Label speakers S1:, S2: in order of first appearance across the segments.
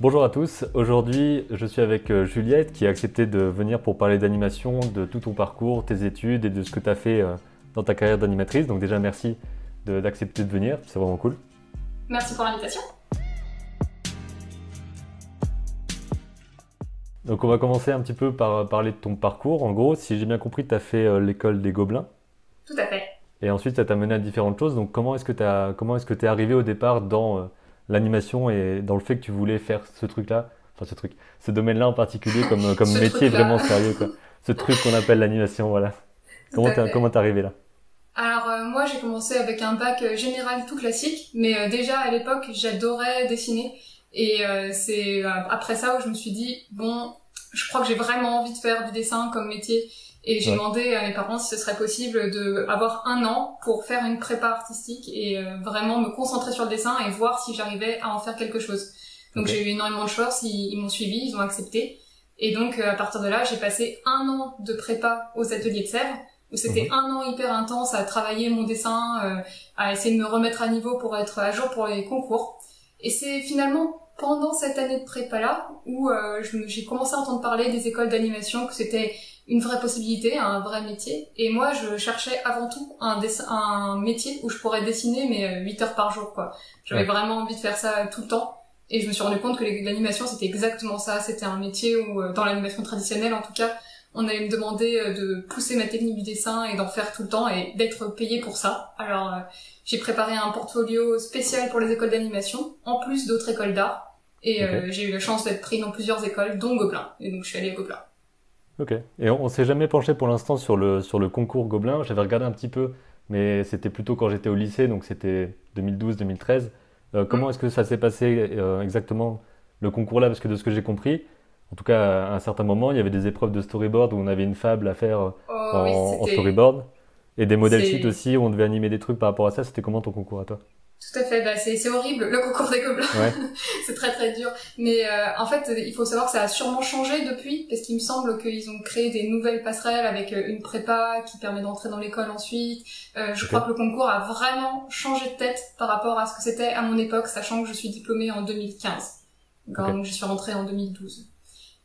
S1: Bonjour à tous, aujourd'hui je suis avec euh, Juliette qui a accepté de venir pour parler d'animation, de tout ton parcours, tes études et de ce que tu as fait euh, dans ta carrière d'animatrice. Donc déjà merci d'accepter de, venir, c'est vraiment cool.
S2: Merci pour l'invitation.
S1: Donc on va commencer un petit peu par parler de ton parcours. En gros, si j'ai bien compris, tu as fait euh, l'école des Gobelins.
S2: Tout à fait.
S1: Et ensuite, ça t'a mené à différentes choses. Donc comment est-ce que tu es arrivé au départ dans l'animation et dans le fait que tu voulais faire ce truc-là, enfin ce truc, ce domaine-là en particulier comme, comme métier vraiment sérieux, quoi. Ce truc qu'on appelle l'animation, voilà. Comment t'es, comment t'es arrivé là?
S2: Alors euh, moi j'ai commencé avec un bac euh, général tout classique, mais euh, déjà à l'époque j'adorais dessiner. Et c'est après ça où je me suis dit bon je crois que j'ai vraiment envie de faire du dessin comme métier et j'ai demandé à mes parents si ce serait possible de avoir un an pour faire une prépa artistique et euh, vraiment me concentrer sur le dessin et voir si j'arrivais à en faire quelque chose. Donc j'ai eu énormément de chance, ils, m'ont suivi, ils ont accepté. Et donc euh, à partir de là, j'ai passé un an de prépa aux ateliers de Sèvres, où c'était mhm. un an hyper intense à travailler mon dessin, euh, à essayer de me remettre à niveau pour être à jour pour les concours. Et c'est finalement pendant cette année de prépa là où j'ai commencé à entendre parler des écoles d'animation, que c'était une vraie possibilité, un vrai métier. Et moi, je cherchais avant tout un, un métier où je pourrais dessiner, mais 8 euh, heures par jour, quoi. J'avais vraiment envie de faire ça tout le temps. Et je me suis rendu compte que l'animation, c'était exactement ça. C'était un métier où, euh, dans l'animation traditionnelle, en tout cas, on allait me demander euh, de pousser ma technique du dessin et d'en faire tout le temps et d'être payé pour ça. Alors, j'ai préparé un portfolio spécial pour les écoles d'animation, en plus d'autres écoles d'art. Et j'ai eu la chance d'être pris dans plusieurs écoles, dont Gobelin. Et donc, je suis allée à Gobelin.
S1: Ok. Et on, s'est jamais penché pour l'instant sur le, sur le concours Gobelin. J'avais regardé un petit peu, mais c'était plutôt quand j'étais au lycée, donc c'était 2012-2013. Euh, comment mm. est-ce que ça s'est passé euh, exactement le concours là Parce que de ce que j'ai compris, en tout cas à un certain moment, il y avait des épreuves de storyboard où on avait une fable à faire euh, oh, en, storyboard. Et des modèles sheets aussi où on devait animer des trucs par rapport à ça. C'était comment ton concours à toi?
S2: Tout à fait, bah c'est horrible le concours des gobelins, ouais. c'est très très dur. Mais euh, en fait, il faut savoir que ça a sûrement changé depuis, parce qu'il me semble qu'ils ont créé des nouvelles passerelles avec euh, une prépa qui permet d'entrer dans l'école ensuite. Euh, je crois que le concours a vraiment changé de tête par rapport à ce que c'était à mon époque, sachant que je suis diplômée en 2015. Donc je suis rentrée en 2012.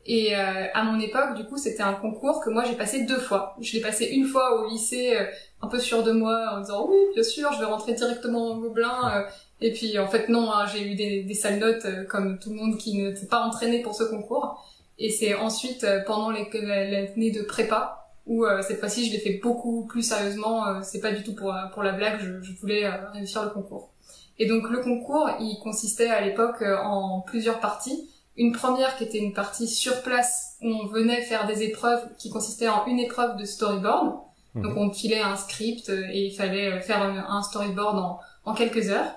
S2: Et euh, à mon époque, du coup, c'était un concours que moi j'ai passé deux fois. Je l'ai passé une fois au lycée, euh, un peu sûr de moi, en disant oui, bien sûr, je vais rentrer directement en Gobelin. Euh. et puis en fait non, hein, j'ai eu des, des sales notes comme tout le monde qui ne s'est pas entraîné pour ce concours. Et c'est ensuite pendant l'année de prépa où cette fois-ci je l'ai fait beaucoup plus sérieusement. c'est pas du tout pour pour la blague, je, je voulais réussir le concours. Et donc le concours, il consistait à l'époque en plusieurs parties. Une première qui était une partie sur place où on venait faire des épreuves qui consistaient en une épreuve de storyboard. Mhm. Donc on filait un script et il fallait faire un storyboard en, en quelques heures.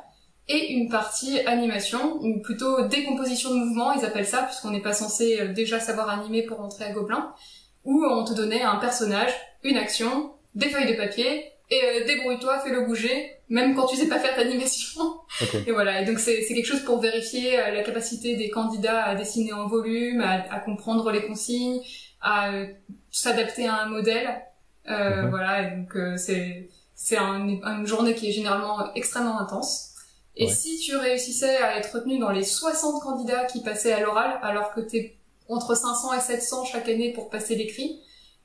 S2: Et une partie animation, ou plutôt décomposition de mouvement, ils appellent ça, puisqu'on n'est pas censé euh, déjà savoir animer pour entrer à Gobelin, où on te donnait un personnage, une action, des feuilles de papier, et euh, débrouille-toi, fais-le bouger, même quand tu sais pas faire d'animation. Et voilà, et donc c'est quelque chose pour vérifier euh, la capacité des candidats à dessiner en volume, à, comprendre les consignes, à euh, s'adapter à un modèle. Euh, mhm. Voilà, et donc c'est c'est une journée qui est généralement extrêmement intense. Et si tu réussissais à être retenu dans les 60 candidats qui passaient à l'oral, alors que t'es entre 500 et 700 chaque année pour passer l'écrit,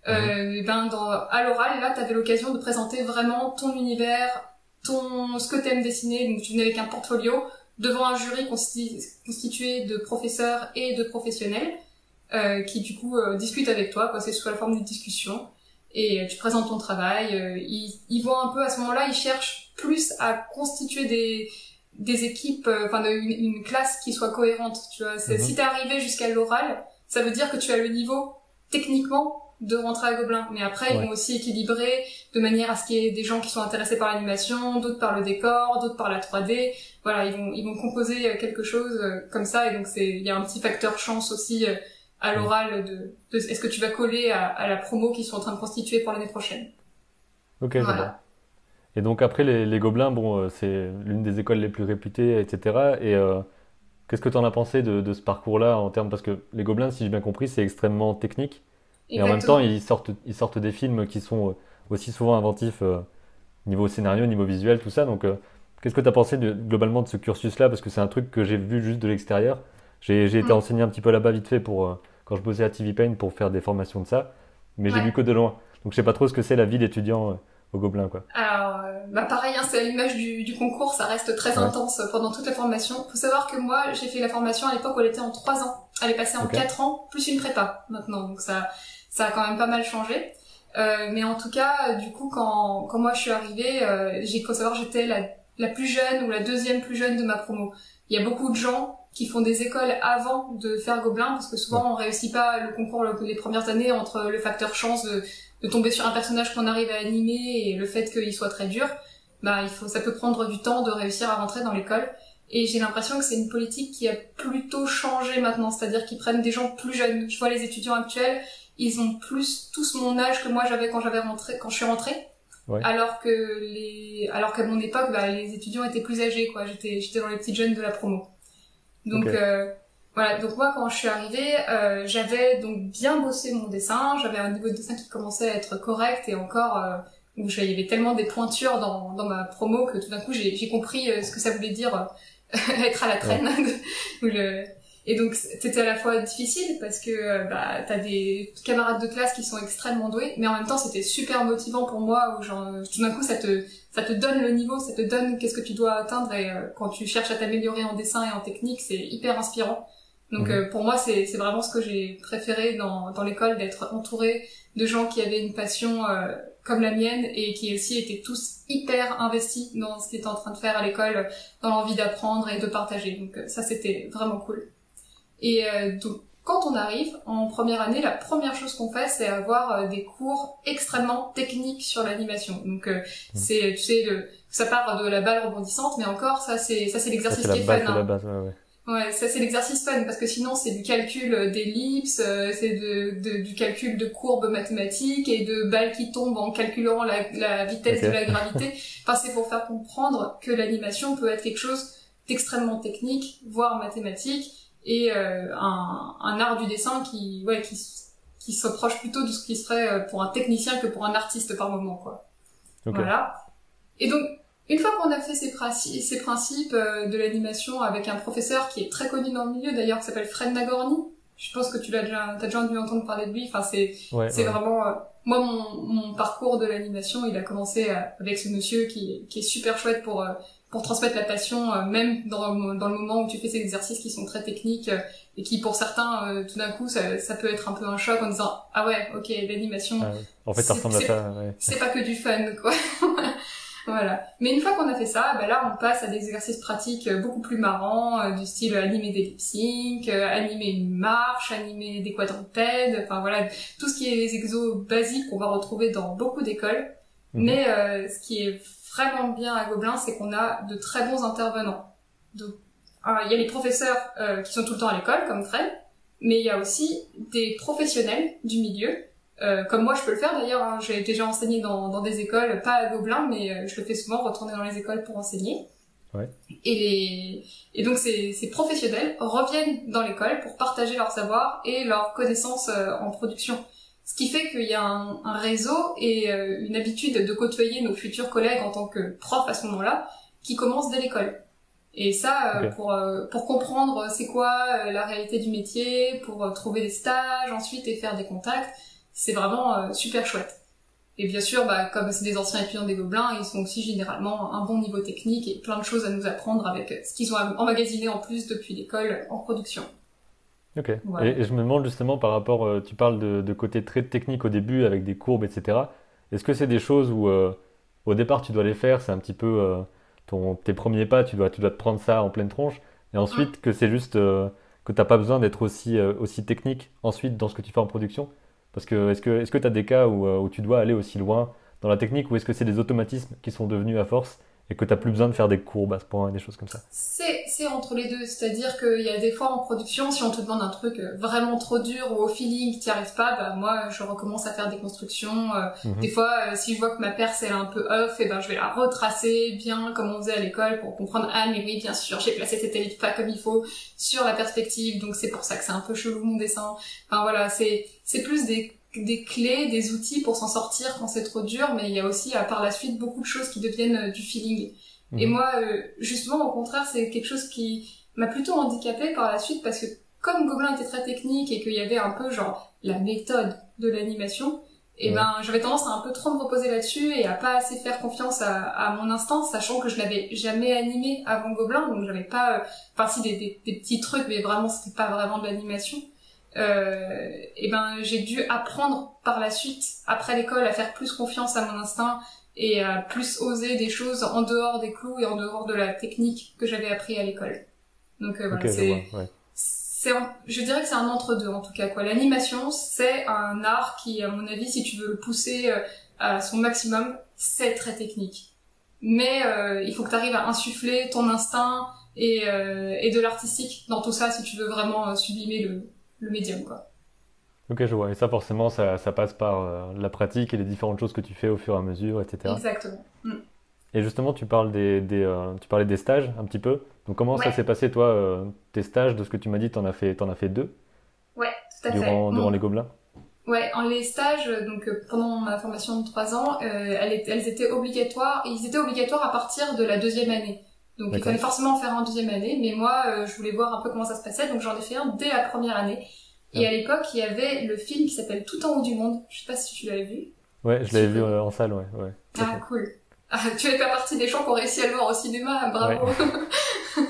S2: euh, ben dans, à l'oral, là, tu avais l'occasion de présenter vraiment ton univers, ton ce que t'aimes dessiner. Donc tu venais avec un portfolio devant un jury constitué de professeurs et de professionnels euh, qui du coup euh, discutent avec toi. C'est sous la forme d'une discussion et euh, tu présentes ton travail. Euh, ils, ils vont un peu à ce moment-là, ils cherchent plus à constituer des des équipes, enfin une, une, classe qui soit cohérente. Tu vois, mhm. si t'es arrivé jusqu'à l'oral, ça veut dire que tu as le niveau techniquement de rentrer à Gobelin. Mais après, ils vont aussi équilibrer de manière à ce qu'il y ait des gens qui sont intéressés par l'animation, d'autres par le décor, d'autres par la 3D. Voilà, ils vont, ils vont composer euh, quelque chose euh, comme ça. Et donc, c'est, il y a un petit facteur chance aussi euh, à l'oral de, de est-ce que tu vas coller à, à, la promo qu'ils sont en train de constituer pour l'année prochaine.
S1: Ok, voilà. Et donc après, les, les Gobelins, bon, c'est l'une des écoles les plus réputées, etc. Et qu'est-ce que tu en as pensé de, de ce parcours-là en termes parce que les Gobelins, si j'ai bien compris, c'est extrêmement technique. Et en même temps, ils sortent, ils sortent des films qui sont euh, aussi souvent inventifs euh, niveau scénario, niveau visuel, tout ça. Donc, euh, qu'est-ce que tu as pensé de, globalement de ce cursus-là? Parce que c'est un truc que j'ai vu juste de l'extérieur. J'ai été mm. enseigné un petit peu là-bas vite fait pour, quand je bossais à TV Pain pour faire des formations de ça, mais j'ai vu que de loin. Donc je sais pas trop ce que c'est la vie d'étudiant au Gobelin quoi.
S2: Alors bah pareil hein, c'est à l'image du, du, concours, ça reste très intense pendant toute la formation. Faut savoir que moi j'ai fait la formation à l'époque où elle était en 3 ans. Elle est passée en 4 ans plus une prépa maintenant. Donc ça ça a quand même pas mal changé. Euh, mais en tout cas, du coup, quand, quand moi je suis arrivée, euh, j'ai faut savoir j'étais la, la plus jeune ou la deuxième plus jeune de ma promo. Il y a beaucoup de gens qui font des écoles avant de faire Gobelin parce que souvent on réussit pas le concours les premières années entre le facteur chance de, de tomber sur un personnage qu'on arrive à animer et le fait qu'il soit très dur. Bah il faut ça peut prendre du temps de réussir à rentrer dans l'école. Et j'ai l'impression que c'est une politique qui a plutôt changé maintenant, c'est-à-dire qu'ils prennent des gens plus jeunes. Je vois les étudiants actuels, ils ont plus tous mon âge que moi j'avais quand j'avais rentré, quand je suis rentrée. Alors que les, alors qu'à mon époque, bah, les étudiants étaient plus âgés, quoi. J'étais, j'étais dans les petites jeunes de la promo. Donc euh, voilà. Donc moi, quand je suis arrivée, euh, j'avais donc bien bossé mon dessin. J'avais un niveau de dessin qui commençait à être correct et encore euh, où il y avait tellement des pointures dans, dans ma promo que tout d'un coup j'ai, j'ai compris euh, ce que ça voulait dire être à la traîne. le, et donc c'était à la fois difficile parce que euh, bah t'as des camarades de classe qui sont extrêmement doués, mais en même temps c'était super motivant pour moi où genre tout d'un coup ça te ça te donne le niveau, ça te donne qu'est-ce que tu dois atteindre et euh, quand tu cherches à t'améliorer en dessin et en technique c'est hyper inspirant. Donc mhm. euh, pour moi c'est c'est vraiment ce que j'ai préféré dans dans l'école d'être entouré de gens qui avaient une passion comme la mienne et qui aussi étaient tous hyper investis dans ce qu'ils étaient en train de faire à l'école, dans l'envie d'apprendre et de partager. Donc ça c'était vraiment cool. Et euh, donc, quand on arrive en première année, la première chose qu'on fait, c'est avoir euh, des cours extrêmement techniques sur l'animation. Donc, euh, mmh. c'est, tu sais, le, ça part de la balle rebondissante, mais encore, ça, c'est, ça, c'est l'exercice qui est fun. Hein.
S1: Base, ouais, ouais.
S2: Ouais, ça c'est l'exercice fun parce que sinon c'est du calcul d'ellipses, c'est de, de, du calcul de courbes mathématiques et de balles qui tombent en calculant la, la vitesse de la gravité. Enfin c'est pour faire comprendre que l'animation peut être quelque chose d'extrêmement technique, voire mathématique, et euh, un, un, art du dessin qui, ouais, qui, qui s'approche plutôt de ce qui serait euh, pour un technicien que pour un artiste par moment, quoi. Voilà. Et donc, une fois qu'on a fait ces, principes, ces principes euh, de l'animation avec un professeur qui est très connu dans le milieu, d'ailleurs, qui s'appelle Fred Nagorny, je pense que tu l'as déjà, t'as déjà dû entendre parler de lui. Enfin, c'est, c'est vraiment, moi, mon, mon parcours de l'animation, il a commencé avec ce monsieur qui, qui est super chouette pour pour transmettre la passion, euh, même dans, dans, le moment où tu fais ces exercices qui sont très techniques euh, et qui pour certains, euh, tout d'un coup, ça, ça, peut être un peu un choc en disant ah ouais, ok, l'animation. Ah
S1: en fait, ça ressemble à ça.
S2: Ouais. C'est pas que du fun, quoi. voilà. Mais une fois qu'on a fait ça, bah là, on passe à des exercices pratiques beaucoup plus marrants, du style animer des lip sync, animer une marche, animer des quadrupèdes, enfin voilà, tout ce qui est les exos basiques qu'on va retrouver dans beaucoup d'écoles. Mhm. Mais ce qui est vraiment bien à Gobelin, c'est qu'on a de très bons intervenants. Donc, il y a les professeurs euh, qui sont tout le temps à l'école, comme Fred, mais il y a aussi des professionnels du milieu, euh, comme moi je peux le faire d'ailleurs. Hein. J'ai déjà enseigné dans, dans, des écoles, pas à Gobelin, mais euh, je le fais souvent, retourner dans les écoles pour enseigner.
S1: Ouais.
S2: Et, les... et donc ces, ces professionnels reviennent dans l'école pour partager leur savoir et leurs connaissances en production. Ce qui fait qu'il y a un, un réseau et euh, une habitude de côtoyer nos futurs collègues en tant que prof à ce moment-là, qui commence dès l'école. Et ça, euh, pour, euh, pour comprendre c'est quoi la réalité du métier, pour trouver des stages ensuite et faire des contacts, c'est vraiment super chouette. Et bien sûr, bah, comme c'est des anciens étudiants des Gobelins, ils sont aussi généralement un bon niveau technique et plein de choses à nous apprendre avec ce qu'ils ont emmagasiné en plus depuis l'école en production.
S1: Ok. Et, je me demande justement par rapport, euh, tu parles de, de, côté très technique au début avec des courbes, etc. Est-ce que c'est des choses où euh, au départ tu dois les faire, c'est un petit peu euh, ton, tes premiers pas, tu dois, tu dois te prendre ça en pleine tronche, et ensuite que c'est juste que t'as pas besoin d'être aussi, aussi technique ensuite dans ce que tu fais en production? Parce que est-ce que tu as des cas où, où tu dois aller aussi loin dans la technique ou est-ce que c'est des automatismes qui sont devenus à force et que tu n'as plus besoin de faire des courbes à ce point, des choses comme ça
S2: C'est, c'est entre les deux, c'est-à-dire qu'il y a des fois en production, si on te demande un truc vraiment trop dur ou au feeling, tu n'y arrives pas, bah moi je recommence à faire des constructions. Euh, mhm. Des fois, euh, si je vois que ma perce elle est un peu off, et ben je vais la retracer bien comme on faisait à l'école pour comprendre ah mais oui bien sûr j'ai placé cette élite pas comme il faut sur la perspective, donc c'est pour ça que c'est un peu chelou mon dessin. Enfin voilà, c'est c'est plus des des clés, des outils pour s'en sortir quand c'est trop dur, mais il y a aussi à par la suite beaucoup de choses qui deviennent euh, du feeling. Et mhm. moi, euh, justement, au contraire, c'est quelque chose qui m'a plutôt handicapé par la suite parce que comme Gobelin était très technique et qu'il y avait un peu genre la méthode de l'animation, et ben j'avais tendance à un peu trop me reposer là-dessus et à pas assez faire confiance à, à mon instinct, sachant que je l'avais jamais animé avant Gobelin, donc j'avais pas, euh, enfin si des, des, des, petits trucs, mais vraiment c'était pas vraiment de l'animation. Euh, et ben j'ai dû apprendre par la suite, après l'école, à faire plus confiance à mon instinct et à plus oser des choses en dehors des clous et en dehors de la technique que j'avais appris à l'école. Donc euh, voilà, c'est c'est je dirais que c'est un entre deux en tout cas quoi. L'animation c'est un art qui à mon avis si tu veux le pousser euh, à son maximum c'est très technique. Mais euh, il faut que tu arrives à insuffler ton instinct et, euh, et de l'artistique dans tout ça si tu veux vraiment euh, sublimer le, le médium quoi.
S1: Ok, je vois. Et ça, forcément, ça, ça passe par euh, la pratique et les différentes choses que tu fais au fur et à mesure, etc.
S2: Exactement. Mm.
S1: Et justement, tu parles des, des euh, tu parlais des stages un petit peu. Donc, comment ça s'est passé, toi, euh, tes stages? De ce que tu m'as dit, t'en as fait, t'en as fait deux
S2: Ouais, tout à
S1: durant,
S2: fait.
S1: Durant les Gobelins
S2: Ouais, en les stages, donc pendant ma formation de trois ans, elles, elles, étaient obligatoires. Ils étaient obligatoires à partir de la deuxième année. Donc il fallait forcément en faire un deuxième année, mais moi je voulais voir un peu comment ça se passait, donc j'en ai fait un dès la première année. Et à l'époque, il y avait le film qui s'appelle Tout en haut du monde. Je sais pas si tu l'avais vu.
S1: Ouais, je l'avais vu en salle, ouais. ouais
S2: ah, cool. Ah, tu n'es pas partie des gens qui ont réussi à le voir au cinéma, bravo. Ouais.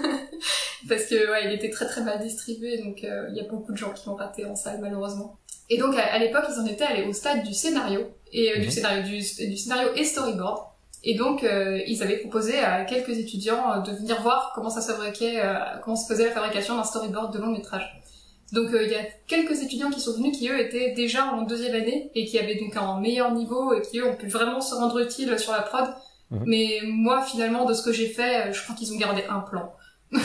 S2: Parce que ouais, il était très très mal distribué, donc euh, il y a beaucoup de gens qui l'ont raté en salle malheureusement. Et donc à, à l'époque, ils en étaient allés au stade du scénario et euh, du mhm. scénario du, du, scénario et storyboard. Et donc euh, ils avaient proposé à quelques étudiants de venir voir comment ça se fabriquait, comment se faisait la fabrication d'un storyboard de long métrage. Donc il euh, y a quelques étudiants qui sont venus qui eux étaient déjà en deuxième année et qui avaient donc un meilleur niveau et qui eux ont pu vraiment se rendre utile sur la prod. Mmh. Mais moi finalement de ce que j'ai fait, je crois qu'ils ont gardé un plan. Ouais.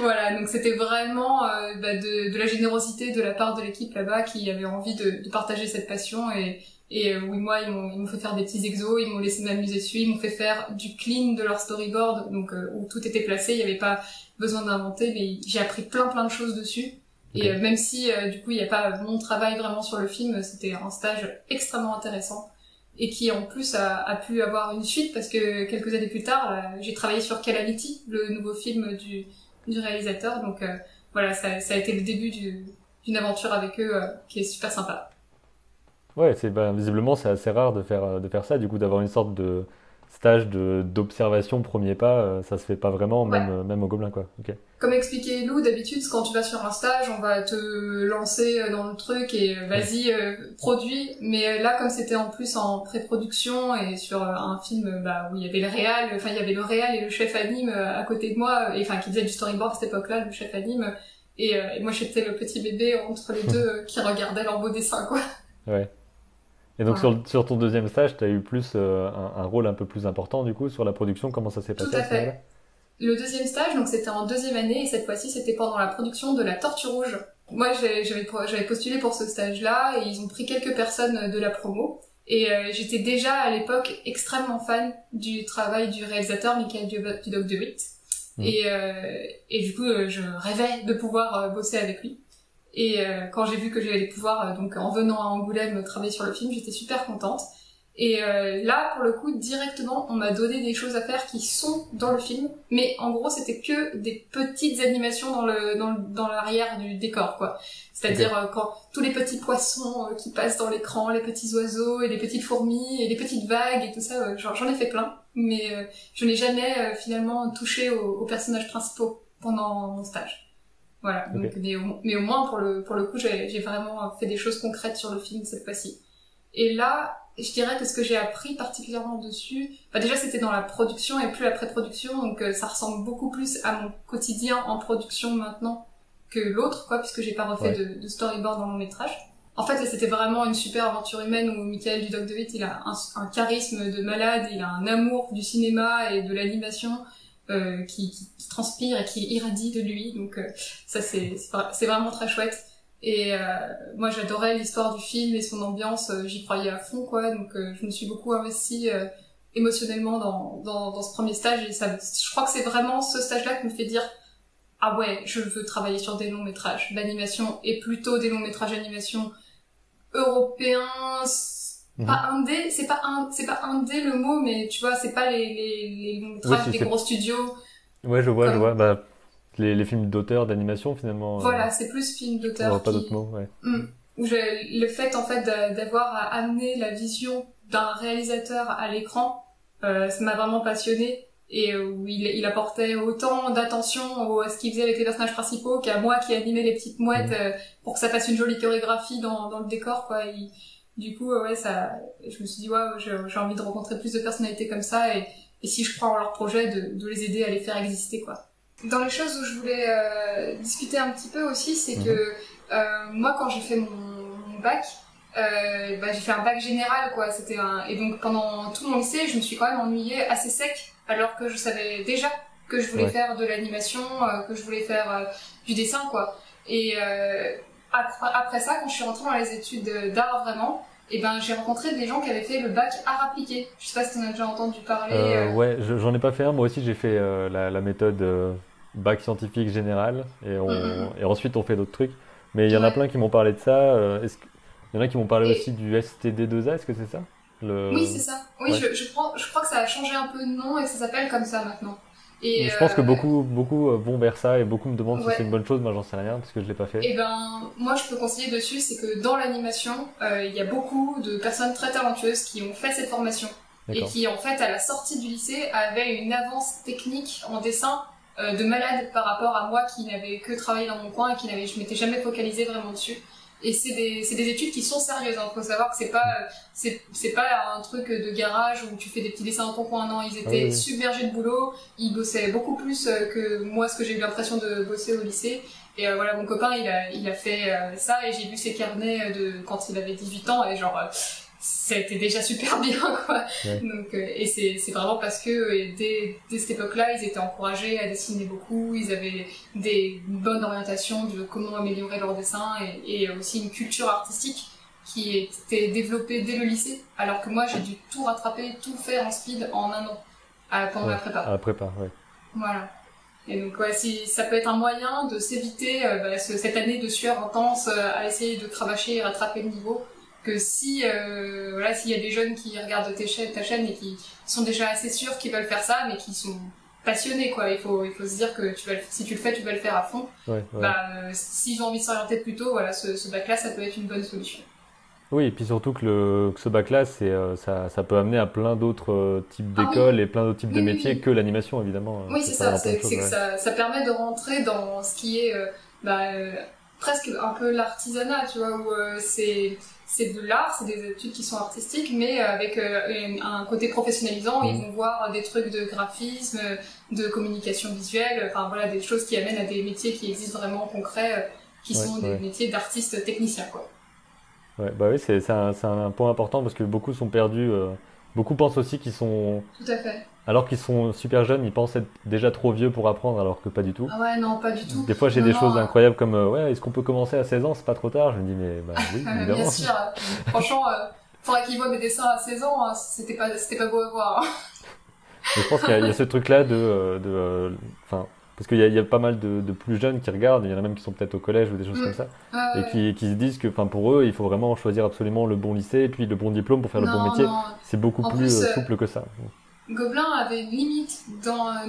S2: voilà, donc c'était vraiment euh, bah, de, de, la générosité de la part de l'équipe là-bas qui avait envie de, de, partager cette passion et, et euh, oui moi ils m'ont fait faire des petits exos, ils m'ont laissé m'amuser dessus, ils m'ont fait faire du clean de leur storyboard donc euh, où tout était placé, il n'y avait pas besoin d'inventer mais j'ai appris plein plein de choses dessus et euh, même si euh, du coup il n'y a pas mon travail vraiment sur le film, c'était un stage extrêmement intéressant et qui en plus a, a, pu avoir une suite parce que quelques années plus tard, j'ai travaillé sur Calamity, le nouveau film du, du réalisateur. Donc euh, voilà, ça, ça, a été le début d'une aventure avec eux euh, qui est super sympa.
S1: Ouais, c'est ben, visiblement c'est assez rare de faire de faire ça, du coup d'avoir une sorte de stage d'observation premier pas, euh, ça se fait pas vraiment, même,
S2: ouais.
S1: euh, même au Gobelin, quoi. Okay.
S2: Comme expliquait Lou, d'habitude, quand tu vas sur un stage, on va te lancer dans le truc et euh, vas-y, euh, produis. Mais là, comme c'était en plus en pré-production et sur un film bah, où il y avait le réal, enfin il y avait le réal et le chef anime à côté de moi, et enfin qui faisait du storyboard à cette époque-là, le chef anime. Et, et moi, j'étais le petit bébé entre les deux qui regardait leurs beaux dessins, quoi.
S1: Ouais. Et donc sur, sur, ton deuxième stage, tu as eu plus euh, un, un, rôle un peu plus important du coup sur la production. Comment ça s'est passé
S2: Tout à fait. Le deuxième stage, donc c'était en deuxième année et cette fois-ci c'était pendant la production de La Tortue Rouge. Moi j'avais postulé pour ce stage-là et ils ont pris quelques personnes de la promo. Et euh, j'étais déjà à l'époque extrêmement fan du travail du réalisateur Michael Dudoc de Witt. Mmh. Et, euh, et du coup je rêvais de pouvoir bosser avec lui. Et euh, quand j'ai vu que j'allais pouvoir, euh, donc en venant à Angoulême travailler sur le film, j'étais super contente. Et euh, là, pour le coup, directement, on m'a donné des choses à faire qui sont dans le film, mais en gros, c'était que des petites animations dans le dans, dans l'arrière du décor, quoi. C'est-à-dire okay. quand tous les petits poissons qui passent dans l'écran, les petits oiseaux et les petites fourmis et les petites vagues et tout ça, j'en ai fait plein, mais je n'ai jamais finalement touché aux, aux personnages principaux pendant mon stage. Voilà. Okay. Donc, mais, au, mais, au, moins pour le pour le coup, j'ai vraiment fait des choses concrètes sur le film cette fois-ci. Et là, je dirais que ce que j'ai appris particulièrement dessus, bah déjà c'était dans la production et plus la pré-production, donc euh, ça ressemble beaucoup plus à mon quotidien en production maintenant que l'autre, quoi, puisque j'ai pas refait ouais. de, de, storyboard dans mon métrage. En fait, là, c'était vraiment une super aventure humaine où Michael Dudoc de Witt, il a un, un, charisme de malade, il a un amour du cinéma et de l'animation euh, qui, transpire et qui irradie de lui. Donc euh, ça c'est vraiment très chouette. Et euh, moi j'adorais l'histoire du film et son ambiance, j'y croyais à fond quoi. Donc je me suis beaucoup investie émotionnellement dans, dans, dans ce premier stage et ça, je crois que c'est vraiment ce stage-là qui me fait dire ah ouais je veux travailler sur des longs métrages d'animation et plutôt des longs métrages d'animation européens Mmh. Pas indé, c'est pas un, c'est pas indé le mot, mais tu vois, c'est pas les, les, les longs métrages oui, des gros studios.
S1: Ouais, je vois, comme... je vois. Bah, les, films d'auteur, d'animation finalement.
S2: Voilà, c'est plus film d'auteur.
S1: Pas d'autres mots, ouais.
S2: Hmm. le fait en fait d'avoir amené la vision d'un réalisateur à l'écran, ça m'a vraiment passionné et où il, il apportait autant d'attention à ce qu'il faisait avec les personnages principaux qu'à moi qui animais les petites mouettes mhm. pour que ça fasse une jolie chorégraphie dans, dans le décor quoi. Du coup ouais ça, je me suis dit ouais j'ai envie de rencontrer plus de personnalités comme ça et, et si je crois en leur projet de, de les aider à les faire exister quoi. Dans les choses où je voulais euh, discuter un petit peu aussi, c'est mhm. que euh, moi quand j'ai fait mon, bac, euh, bah, j'ai fait un bac général quoi. C'était un et donc pendant tout mon lycée, je me suis quand même ennuyée assez sec, alors que je savais déjà que je voulais faire de l'animation, que je voulais faire du dessin quoi. Et après, après, ça, quand je suis rentrée dans les études d'art vraiment, et eh ben j'ai rencontré des gens qui avaient fait le bac art appliqué. Je sais pas si tu en as déjà entendu parler.
S1: Ouais, j'en ai pas fait un. Moi aussi, j'ai fait la, la, méthode bac scientifique général et, on, et ensuite on fait d'autres trucs. Mais il y en a plein qui m'ont parlé de ça. Euh, est-ce il y en a qui m'ont parlé aussi du STD2A, est-ce que c'est ça?
S2: Le... Oui, c'est ça. Oui, je, je, crois, je crois que ça a changé un peu de nom et que ça s'appelle comme ça maintenant.
S1: Et je pense que euh, beaucoup, beaucoup euh, vont vers ça et beaucoup me demandent si c'est une bonne chose. Moi, j'en sais rien parce que je l'ai pas fait.
S2: Et eh ben, moi, je peux conseiller dessus, c'est que dans l'animation, il y a beaucoup de personnes très talentueuses qui ont fait cette formation et qui, en fait, à la sortie du lycée, avaient une avance technique en dessin euh, de malade par rapport à moi qui n'avais que travaillé dans mon coin et qui n'avais, je m'étais jamais focalisée vraiment dessus. Et c'est des, c'est des études qui sont sérieuses. Il hein. faut savoir que c'est pas, c'est, c'est pas un truc de garage où tu fais des petits dessins ton coin. Non, ils étaient submergés de boulot. Ils bossaient beaucoup plus euh, que moi, ce que j'ai eu l'impression de bosser au lycée. Et euh, voilà, mon copain, il a, il a fait ça et j'ai vu ses carnets de quand il avait 18 ans et genre, c'était déjà super bien quoi. Donc euh, et c'est c'est vraiment parce que euh, dès, dès cette époque-là ils étaient encouragés à dessiner beaucoup. Ils avaient des bonnes orientations de comment améliorer leur dessin et, et aussi une culture artistique qui était développée dès le lycée alors que moi j'ai dû tout rattraper tout faire en speed en un an à, pendant la prépa.
S1: à la prépa ouais.
S2: Voilà. Et donc ouais, si ça peut être un moyen de s'éviter euh, bah, cette année de sueur intense à essayer de cravacher et rattraper le niveau que si euh, voilà s'il y a des jeunes qui regardent tes chaînes, ta chaîne et qui sont déjà assez sûrs qu'ils veulent faire ça mais qui sont passionnés quoi. Il faut il faut se dire que tu vas si tu le fais tu vas le faire à fond.
S1: Ouais,
S2: bah euh, s'ils ont envie de s'orienter plus tôt voilà ce, ce bac là ça peut être une bonne solution.
S1: Oui, et puis surtout que, le, que ce bac-là, c'est, euh, ça, ça, peut amener à plein d'autres euh, types ah d'écoles et plein d'autres types de métiers que l'animation, évidemment.
S2: Oui, c'est ça. C'est, que ça, ça, permet de rentrer dans ce qui est bah, presque un peu l'artisanat, tu vois, où c'est c'est de l'art, c'est des études qui sont artistiques, mais avec euh, un côté professionnalisant. Ils mmh. vont voir des trucs de graphisme, de communication visuelle, enfin voilà, des choses qui amènent à des métiers qui existent vraiment concrets, euh, qui sont des métiers d'artistes techniciens, quoi.
S1: Ouais, bah oui, c'est un, un, point important parce que beaucoup sont perdus. Euh, beaucoup pensent aussi qu'ils sont.
S2: Tout à fait
S1: alors qu'ils sont super jeunes, ils pensent être déjà trop vieux pour apprendre, alors que pas du tout.
S2: Ah ouais, non, pas du tout.
S1: Des fois, j'ai des choses incroyables comme euh, ouais, est-ce qu'on peut commencer à 16 ans? C'est pas trop tard. Je me dis mais bah, oui,
S2: évidemment. Bien sûr. Franchement, euh, faudrait qu'ils voient mes dessins à 16 ans. Hein, c'était pas, c'était pas beau à voir.
S1: je pense qu'il y, a ce truc-là de, euh, de, euh, enfin. parce qu'il y, y, a pas mal de, de, plus jeunes qui regardent, il y en a même qui sont peut-être au collège ou des choses mm. comme ça, et qui, qui, se disent que pour eux, il faut vraiment choisir absolument le bon lycée et puis le bon diplôme pour faire le bon métier. C'est beaucoup plus souple que ça.
S2: Gobelin avait une limite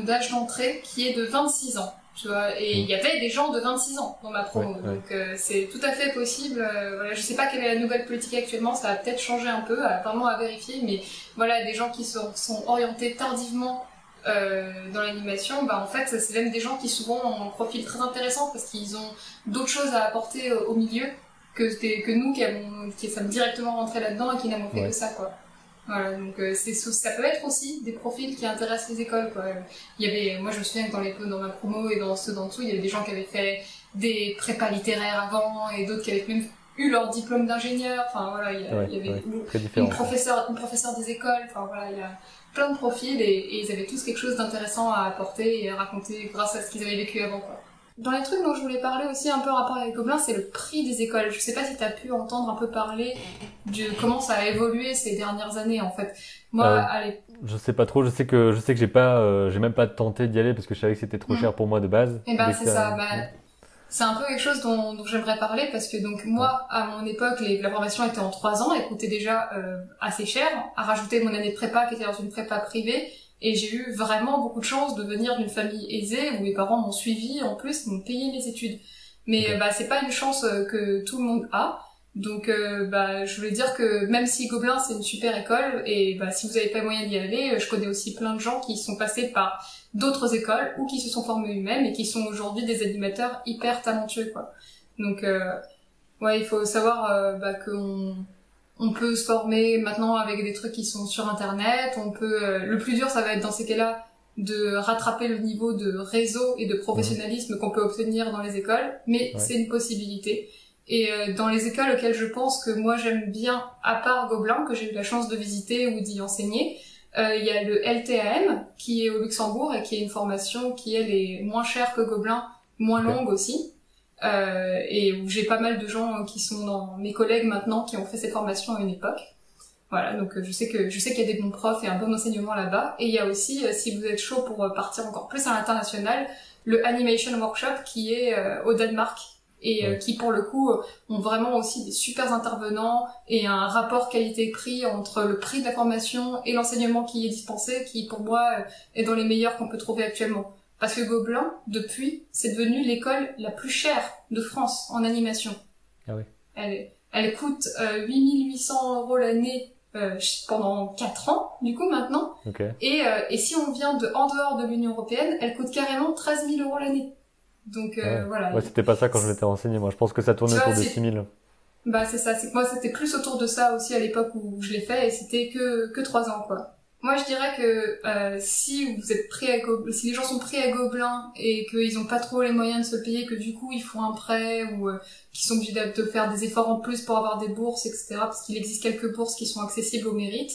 S2: d'âge d'entrée qui est de 26 ans. Tu vois, et il y avait des gens de 26 ans dans ma promo, donc euh, c'est tout à fait possible. Euh, voilà, je sais pas quelle est la nouvelle politique actuellement, ça va peut-être changer un peu, vraiment à vérifier, mais voilà, des gens qui sont, sont orientés tardivement euh, dans l'animation, bah en fait c'est même des gens qui souvent ont un profil très intéressant parce qu'ils ont d'autres choses à apporter au milieu que, que nous qui, avons, qui sommes directement rentrés là-dedans et qui n'avons fait que ça quoi. Voilà, donc euh, c'est ça peut être aussi des profils qui intéressent les écoles. Quoi. Il y avait, moi je me souviens que dans les dans ma promo et dans ceux d'en dessous, il y avait des gens qui avaient fait des prépas littéraires avant et d'autres qui avaient même eu leur diplôme d'ingénieur. Enfin voilà, il y, avait une, professeur, une professeur des écoles. Enfin voilà, il y a plein de profils et, et ils avaient tous quelque chose d'intéressant à apporter et à raconter grâce à ce qu'ils avaient vécu avant. Quoi. Dans les trucs dont je voulais parler aussi un peu en rapport avec Gobelin, c'est le prix des écoles. Je sais pas si tu as pu entendre un peu parler de comment ça a évolué ces dernières années en fait. Moi, euh, allez.
S1: Je sais pas trop. Je sais que je sais que j'ai pas, euh, j'ai même pas tenté d'y aller parce que je savais que c'était trop mm. cher pour moi de base.
S2: Et eh ben c'est ça. Bah, c'est un peu quelque chose dont, dont j'aimerais parler parce que donc moi à mon époque les, la formation était en trois ans, elle coûtait déjà euh, assez cher. À rajouter mon année de prépa qui était dans une prépa privée, Et j'ai eu vraiment beaucoup de chance de venir d'une famille aisée où mes parents m'ont suivi, en plus, m'ont payé mes études. Mais bah c'est pas une chance que tout le monde a. Donc euh, bah, je voulais dire que même si Gobelin c'est une super école et bah, si vous n'avez pas moyen d'y aller, je connais aussi plein de gens qui sont passés par d'autres écoles ou qui se sont formés eux-mêmes et qui sont aujourd'hui des animateurs hyper talentueux quoi. Donc euh, ouais il faut savoir euh, bah, qu'on on peut se former maintenant avec des trucs qui sont sur internet. On peut le plus dur ça va être dans ces cas-là de rattraper le niveau de réseau et de professionnalisme qu'on peut obtenir dans les écoles, mais c'est une possibilité. Et euh, dans les écoles auxquelles je pense que moi j'aime bien, à part Gobelin, que j'ai eu la chance de visiter ou d'y enseigner, euh, il y a le LTAM qui est au Luxembourg et qui est une formation qui elle est moins chère que Gobelin, moins longue aussi. Euh, et où j'ai pas mal de gens qui sont dans mes collègues maintenant qui ont fait cette formation à une époque. Voilà, donc je sais que je sais qu'il y a des bons profs et un bon enseignement là-bas. Et il y a aussi, si vous êtes chaud pour partir encore plus à l'international, le Animation Workshop qui est au Danemark et euh, qui pour le coup ont vraiment aussi des super intervenants et un rapport qualité-prix entre le prix de la formation et l'enseignement qui est dispensé qui pour moi euh, est dans les meilleurs qu'on peut trouver actuellement. Parce que Gobelin, depuis, c'est devenu l'école la plus chère de France en animation.
S1: Ah oui.
S2: Elle, elle coûte euh, 8800 euros l'année euh, pendant 4 ans, du coup, maintenant. Et, euh, et si on vient de en dehors de l'Union Européenne, elle coûte carrément 13 000 euros l'année. Donc euh, voilà.
S1: Ouais, c'était pas ça quand je m'étais renseigné. Moi, je pense que ça tournait autour de 6000.
S2: Bah c'est ça. C'est moi, c'était plus autour de ça aussi à l'époque où je l'ai fait, et c'était que que trois ans quoi. Moi, je dirais que euh, si vous êtes prêt à si les gens sont prêts à Gobelin et qu'ils ont pas trop les moyens de se payer, que du coup ils font un prêt ou euh, qu'ils sont obligés de faire des efforts en plus pour avoir des bourses, etc. Parce qu'il existe quelques bourses qui sont accessibles au mérite.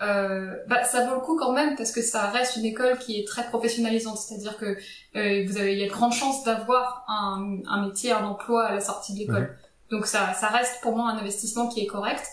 S2: Euh, bah, ça vaut le coup quand même parce que ça reste une école qui est très professionnalisante, c'est-à-dire que euh, vous avez, il y a de grandes chances d'avoir un, un, métier, un emploi à la sortie de l'école. Donc ça, ça reste pour moi un investissement qui est correct.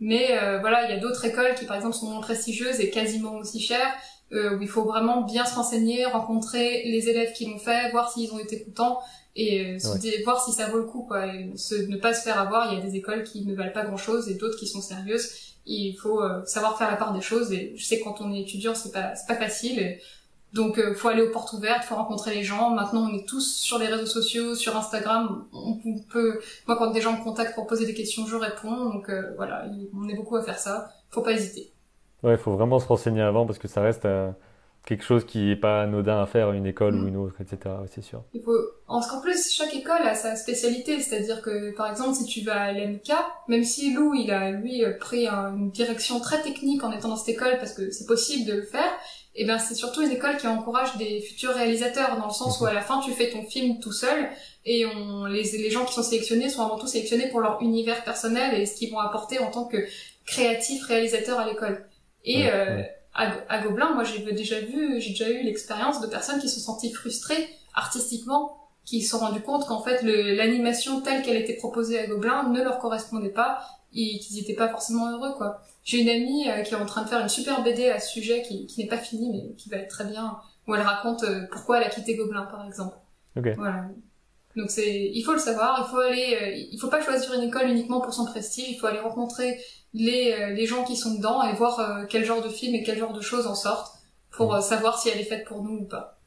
S2: Mais euh, voilà, il y a d'autres écoles qui par exemple sont moins prestigieuses et quasiment aussi chères, euh, où il faut vraiment bien se renseigner, rencontrer les élèves qui l'ont fait, voir s'ils ont été contents et euh, voir si ça vaut le coup quoi. Et ne pas se faire avoir. Il y a des écoles qui ne valent pas grand chose et d'autres qui sont sérieuses il faut euh, savoir faire la part des choses et je sais que quand on est étudiant c'est pas c'est pas facile donc euh, faut aller aux portes ouvertes faut rencontrer les gens maintenant on est tous sur les réseaux sociaux sur Instagram on, peut moi quand des gens me contactent pour poser des questions je réponds donc euh, voilà on est beaucoup à faire ça faut pas hésiter
S1: ouais il faut vraiment se renseigner avant parce que ça reste quelque chose qui est pas anodin à faire à une école ou mm. une autre, etc. c'est sûr.
S2: Il faut, en plus, chaque école a sa spécialité, c'est-à-dire que, par exemple, si tu vas à l'MK, même si Lou, il a, lui, pris une direction très technique en étant dans cette école parce que c'est possible de le faire, et eh ben c'est surtout une école qui encourage des futurs réalisateurs dans le sens où à la fin tu fais ton film tout seul et on les les gens qui sont sélectionnés sont avant tout sélectionnés pour leur univers personnel et ce qu'ils vont apporter en tant que créatifs réalisateurs à l'école. Et euh, à, Gobelin, moi j'ai déjà vu, j'ai déjà eu l'expérience de personnes qui se sont senties frustrées artistiquement, qui se sont rendues compte qu'en fait l'animation telle qu'elle était proposée à Gobelin ne leur correspondait pas et qu'ils n'étaient pas forcément heureux quoi. J'ai une amie euh, qui est en train de faire une super BD à ce sujet qui, qui n'est pas finie mais qui va être très bien où elle raconte euh, pourquoi elle a quitté Gobelin par exemple. Voilà. Donc c'est, il faut le savoir, il faut aller, euh, il faut pas choisir une école uniquement pour son prestige, il faut aller rencontrer les, les gens qui sont dedans et voir quel genre de film et quel genre de choses en sortent pour euh, savoir si elle est faite pour nous ou pas.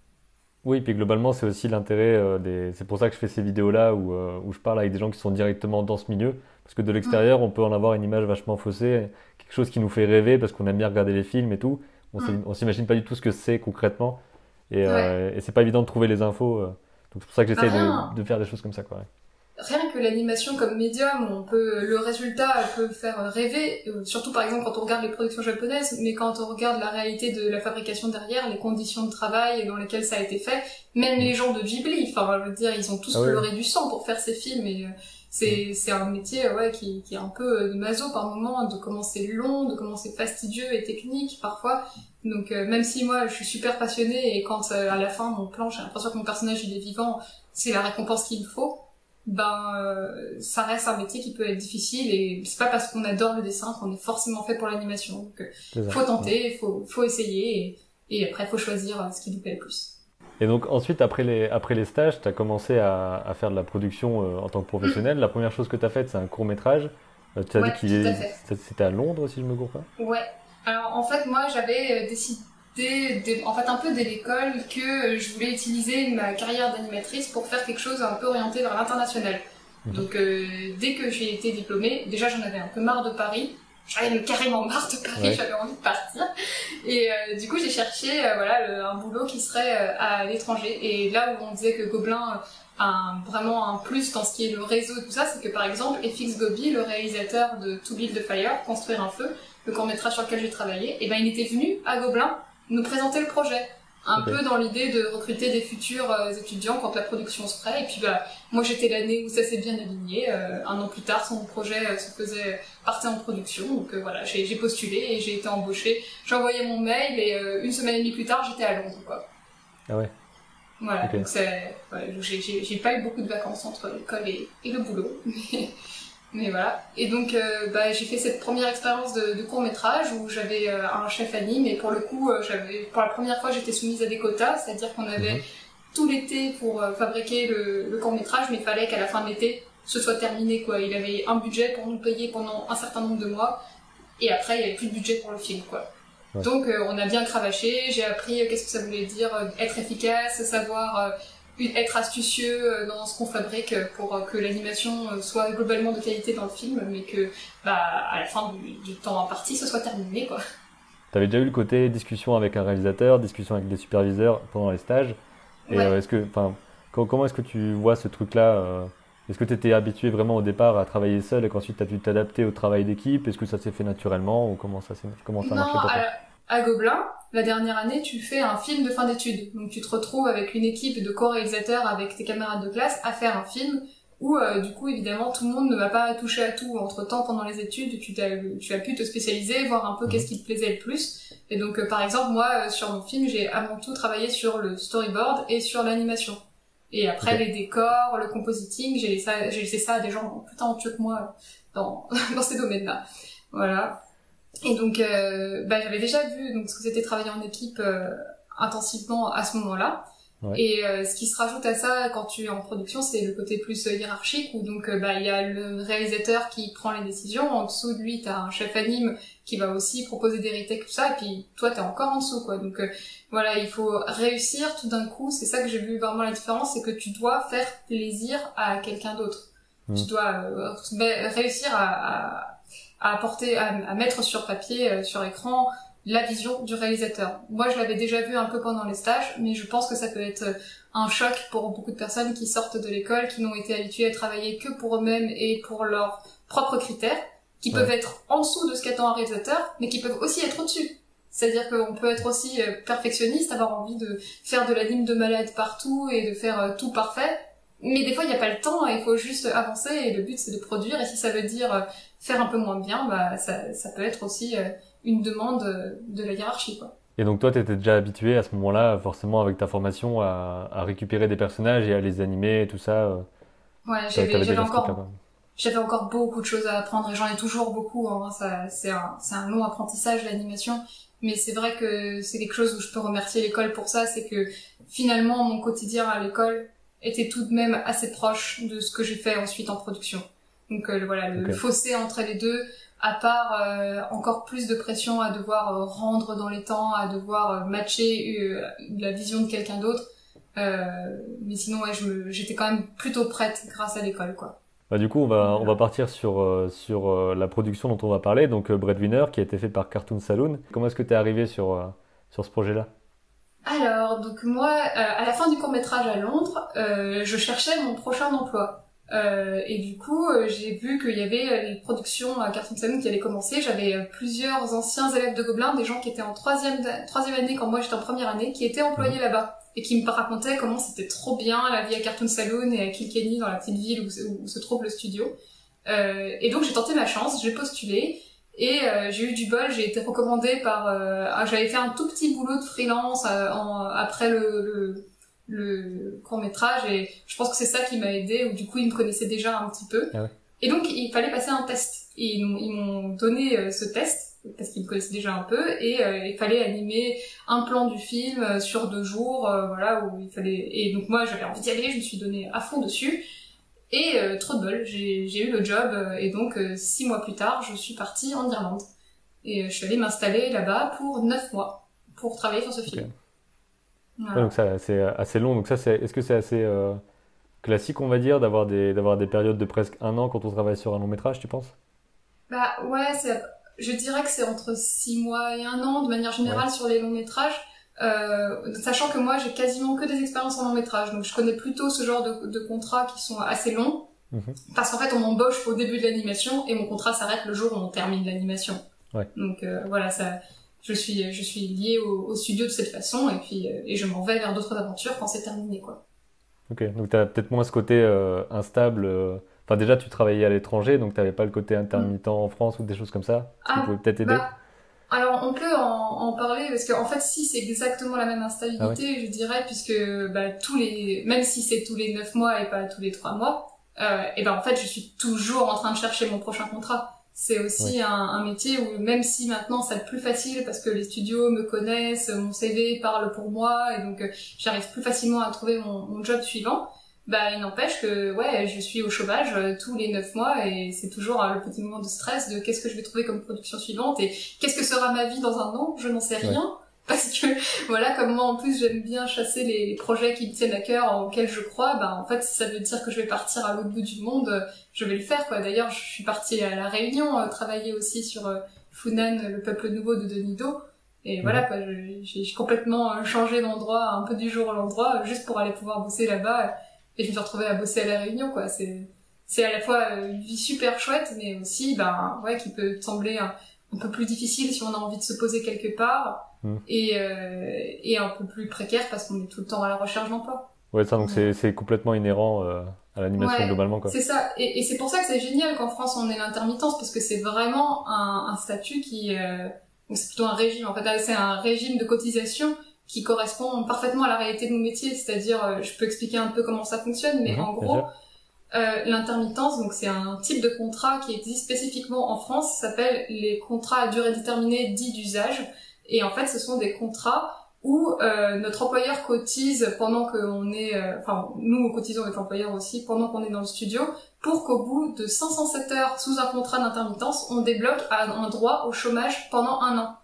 S1: Oui, puis globalement, c'est aussi l'intérêt des. C'est pour ça que je fais ces vidéos-là où, où je parle avec des gens qui sont directement dans ce milieu. Parce que de l'extérieur, on peut en avoir une image vachement faussée, quelque chose qui nous fait rêver parce qu'on aime bien regarder les films et tout. On s'imagine pas du tout ce que c'est concrètement. Et, et c'est pas évident de trouver les infos. donc c'est pour ça que j'essaie de, de, faire des choses comme ça. Quoi
S2: rien que l'animation comme médium, on peut, le résultat peut faire rêver, euh, surtout par exemple quand on regarde les productions japonaises, mais quand on regarde la réalité de la fabrication derrière, les conditions de travail dans lesquelles ça a été fait, même les gens de Ghibli, enfin, je veux dire, ils ont tous ah pleuré du sang pour faire ces films et euh, c'est, c'est un métier, ouais, qui, qui est un peu euh, de maso par moment, de comment c'est long, de comment c'est fastidieux et technique parfois. Donc, même si moi, je suis super passionnée et quand à la fin, mon plan, j'ai l'impression que mon personnage, il est vivant, c'est la récompense qu'il me faut ben euh, ça reste un métier qui peut être difficile et c'est pas parce qu'on adore le dessin qu'on est forcément fait pour l'animation. Donc euh, faut tenter, faut faut essayer et, et après faut choisir euh, ce qui nous plaît le plus.
S1: Et donc ensuite après les après les stages, tu as commencé à, à, faire de la production en tant que professionnel. La première chose que tu as faite, c'est un court-métrage. tu as dit qu'il c'était à Londres si je me gourre pas
S2: Ouais. Alors en fait moi j'avais décidé en fait un peu dès l'école que je voulais utiliser ma carrière d'animatrice pour faire quelque chose un peu orienté vers l'international. Mhm. Donc euh, dès que j'ai été diplômée, déjà j'en avais un peu marre de Paris. J'en avais carrément marre de Paris, j'avais envie de partir. Et euh, du coup j'ai cherché euh, voilà un boulot qui serait à l'étranger. Et là où on disait que Gobelin a vraiment un plus dans ce qui est le réseau et tout ça, c'est que par exemple FX Gobi, le réalisateur de To Build the Fire, Construire un feu, le court métrage sur lequel j'ai travaillé, et eh ben il était venu à Gobelin nous présenter le projet. Un peu dans l'idée de recruter des futurs euh, étudiants quand la production se. Et puis bah, moi j'étais l'année où ça s'est bien aligné. Euh, un an plus tard, son projet euh, se faisait partir en production. Donc voilà, j'ai postulé et j'ai été embauchée. J'ai envoyé mon mail et une semaine et demie plus tard, j'étais à Londres. Quoi.
S1: Ah ouais.
S2: Voilà, donc j'ai pas eu beaucoup de vacances entre l'école et, et, le boulot. Mais voilà. Et donc, euh, bah, j'ai fait cette première expérience de, de court métrage où j'avais euh, un chef anime et pour le coup, euh, j'avais pour la première fois, j'étais soumise à des quotas, c'est-à-dire qu'on avait mhm. tout l'été pour fabriquer le, le, court métrage, mais il fallait qu'à la fin de l'été, ce soit terminé. Quoi. Il avait un budget pour nous payer pendant un certain nombre de mois et après, il n'y avait plus de budget pour le film. Quoi. Donc, on a bien cravaché. J'ai appris qu'est-ce que ça voulait dire être efficace, savoir être astucieux euh, dans ce qu'on fabrique pour euh, que l'animation euh, soit globalement de qualité dans le film, mais que bah, à la fin du, temps imparti, ce soit terminé. quoi.
S1: avais déjà eu le côté discussion avec un réalisateur, discussion avec des superviseurs pendant les stages. Et est-ce que, enfin, comment est-ce que tu vois ce truc-là Est-ce que tu étais habitué vraiment au départ à travailler seul et qu'ensuite tu as dû t'adapter au travail d'équipe? Est-ce que ça s'est fait naturellement ou comment ça, comment ça a marché pour toi?
S2: à Gobelin, la dernière année, tu fais un film de fin d'études. Donc tu te retrouves avec une équipe de co-réalisateurs avec tes camarades de classe à faire un film où euh, du coup évidemment tout le monde ne va pas toucher à tout. Entre temps pendant les études, tu, as, tu as pu te spécialiser, voir un peu mhm. qu'est-ce qui te plaisait le plus. Et donc euh, par exemple moi euh, sur mon film, j'ai avant tout travaillé sur le storyboard et sur l'animation. Et après les décors, le compositing, j'ai laissé, ça à des gens plus talentueux que moi dans, dans ces domaines-là. Voilà. Et donc, euh, bah, j'avais déjà vu donc ce que c'était travailler en équipe euh, intensivement à ce moment-là. Et euh, ce qui se rajoute à ça quand tu es en production, c'est le côté plus hiérarchique où donc bah il y a le réalisateur qui prend les décisions, en dessous de lui t'as un chef anime qui va aussi proposer des retakes tout ça, et puis toi t'es encore en dessous quoi. Donc voilà, il faut réussir tout d'un coup. C'est ça que j'ai vu vraiment la différence, c'est que tu dois faire plaisir à quelqu'un d'autre. Mmh. Tu dois réussir à, à à apporter, à, mettre sur papier, euh, sur écran, la vision du réalisateur. Moi, je l'avais déjà vu un peu pendant les stages, mais je pense que ça peut être un choc pour beaucoup de personnes qui sortent de l'école, qui n'ont été habituées à travailler que pour eux-mêmes et pour leurs propres critères, qui peuvent être en dessous de ce qu'attend un réalisateur, mais qui peuvent aussi être au-dessus. C'est-à-dire qu'on peut être aussi euh, perfectionniste, avoir envie de faire de l'anime de malade partout et de faire euh, tout parfait, mais des fois, il n'y a pas le temps, il faut juste avancer et le but c'est de produire. Et si ça veut dire euh, faire un peu moins bien, bah, ça, ça peut être aussi euh, une demande de la hiérarchie. Quoi.
S1: Et donc toi, tu étais déjà habitué à ce moment-là, forcément avec ta formation, à, à, récupérer des personnages et à les animer et tout ça euh,
S2: Ouais, j'avais encore, j'avais encore beaucoup de choses à apprendre et j'en ai toujours beaucoup. Hein. C'est un, un long apprentissage l'animation. Mais c'est vrai que c'est quelque chose où je peux remercier l'école pour ça, c'est que finalement mon quotidien à l'école, était tout de même assez proche de ce que j'ai fait ensuite en production. Donc euh, voilà, le, fossé entre les deux, à part euh, encore plus de pression à devoir euh, rendre dans les temps, à devoir matcher la vision de quelqu'un d'autre. mais sinon, ouais, j'étais quand même plutôt prête grâce à l'école, quoi.
S1: Bah, du coup, on va, on va partir sur, sur la production dont on va parler, donc Breadwinner, qui a été fait par Cartoon Saloon. Comment est-ce que tu es arrivé sur, sur ce projet-là?
S2: Alors, donc moi, euh, à la fin du court métrage à Londres, euh, je cherchais mon prochain emploi. Euh, et du coup, j'ai vu qu'il y avait les productions à Cartoon Saloon qui allaient commencer. J'avais plusieurs anciens élèves de Gobelin, des gens qui étaient en troisième, troisième année quand moi j'étais en première année, qui étaient employés mhm. là-bas et qui me racontaient comment c'était trop bien la vie à Cartoon Saloon et à Kilkenny dans la petite ville où, où se trouve le studio. et donc j'ai tenté ma chance, j'ai postulé et euh, j'ai eu du bol, j'ai été recommandée par... Euh, ah, j'avais fait un tout petit boulot de freelance euh, en, après le, le, le court métrage et je pense que c'est ça qui m'a aidé ou du coup ils me connaissaient déjà un petit peu. Ah et donc il fallait passer un test. Et ils m'ont donné ce test parce qu'ils me connaissaient déjà un peu et il fallait animer un plan du film sur deux jours, voilà où il fallait. Et donc moi j'avais envie d'y aller, je me suis donné à fond dessus. Et euh, trop de bol, j'ai eu le job euh, et donc euh, six mois plus tard, je suis partie en Irlande. Et je suis allée m'installer là-bas pour neuf mois pour travailler sur ce film.
S1: Donc ça, c'est assez long. Donc ça, c'est, est-ce que c'est assez euh, classique, on va dire, d'avoir des, d'avoir des périodes de presque un an quand on travaille sur un long métrage, tu penses?
S2: Bah ouais, c'est, je dirais que c'est entre six mois et un an de manière générale sur les longs métrages. Euh, sachant que moi j'ai quasiment que des expériences en long métrage, donc je connais plutôt ce genre de, de contrats qui sont assez longs, mhm. parce qu'en fait on m'embauche au début de l'animation et mon contrat s'arrête le jour où on termine l'animation. Ouais. Donc euh, voilà, ça, je suis je suis lié au, au, studio de cette façon et puis euh, et je m'en vais vers d'autres aventures quand c'est terminé quoi.
S1: Ok, donc tu as peut-être moins ce côté euh, instable. Enfin déjà tu travaillais à l'étranger, donc tu n'avais pas le côté intermittent en France ou des choses comme ça. qui ah, peut-être aider.
S2: Bah, alors on peut en, en parler parce qu'en en fait si c'est exactement la même instabilité, ah je dirais, puisque bah, tous les, même si c'est tous les neuf mois et pas tous les trois mois, euh, et ben en fait je suis toujours en train de chercher mon prochain contrat. C'est aussi un, un, métier où même si maintenant ça plus facile parce que les studios me connaissent, mon CV parle pour moi et donc euh, j'arrive plus facilement à trouver mon, mon job suivant bah il n'empêche que ouais je suis au chômage euh, tous les neuf mois et c'est toujours euh, le petit moment de stress de qu'est-ce que je vais trouver comme production suivante et qu'est-ce que sera ma vie dans un an je n'en sais rien parce que voilà comme moi en plus j'aime bien chasser les, projets qui me tiennent à cœur auxquels je crois bah en fait si ça veut dire que je vais partir à l'autre bout du monde je vais le faire quoi. D'ailleurs je suis partie à la Réunion euh, travailler aussi sur Funan le peuple nouveau de Denido et voilà quoi j'ai complètement changé d'endroit un peu du jour au lendroit juste pour aller pouvoir bosser là-bas. Et je me suis retrouvée à bosser à la Réunion quoi. C'est c'est à la fois euh, une vie super chouette mais aussi ben ouais qui peut sembler un, peu plus difficile si on a envie de se poser quelque part mmh. et euh, et un peu plus précaire parce qu'on est tout le temps à la recherche d'emploi.
S1: Ouais ça donc c'est c'est complètement inhérent euh, à l'animation globalement quoi.
S2: c'est ça. Et, et c'est pour ça que c'est génial qu'en France on ait l'intermittence parce que c'est vraiment un, un statut qui euh, c'est plutôt un régime en fait c'est un régime de cotisation qui correspond parfaitement à la réalité de mon métier, c'est-à-dire, euh, je peux expliquer un peu comment ça fonctionne, mais mhm, en gros, euh, l'intermittence, donc c'est un type de contrat qui existe spécifiquement en France, s'appelle les contrats à durée déterminée dits d'usage, et en fait, ce sont des contrats où euh, notre employeur cotise pendant qu'on est, euh, enfin nous cotisons avec l'employeur aussi pendant qu'on est dans le studio, pour qu'au bout de 507 heures sous un contrat d'intermittence, on débloque un droit au chômage pendant un an.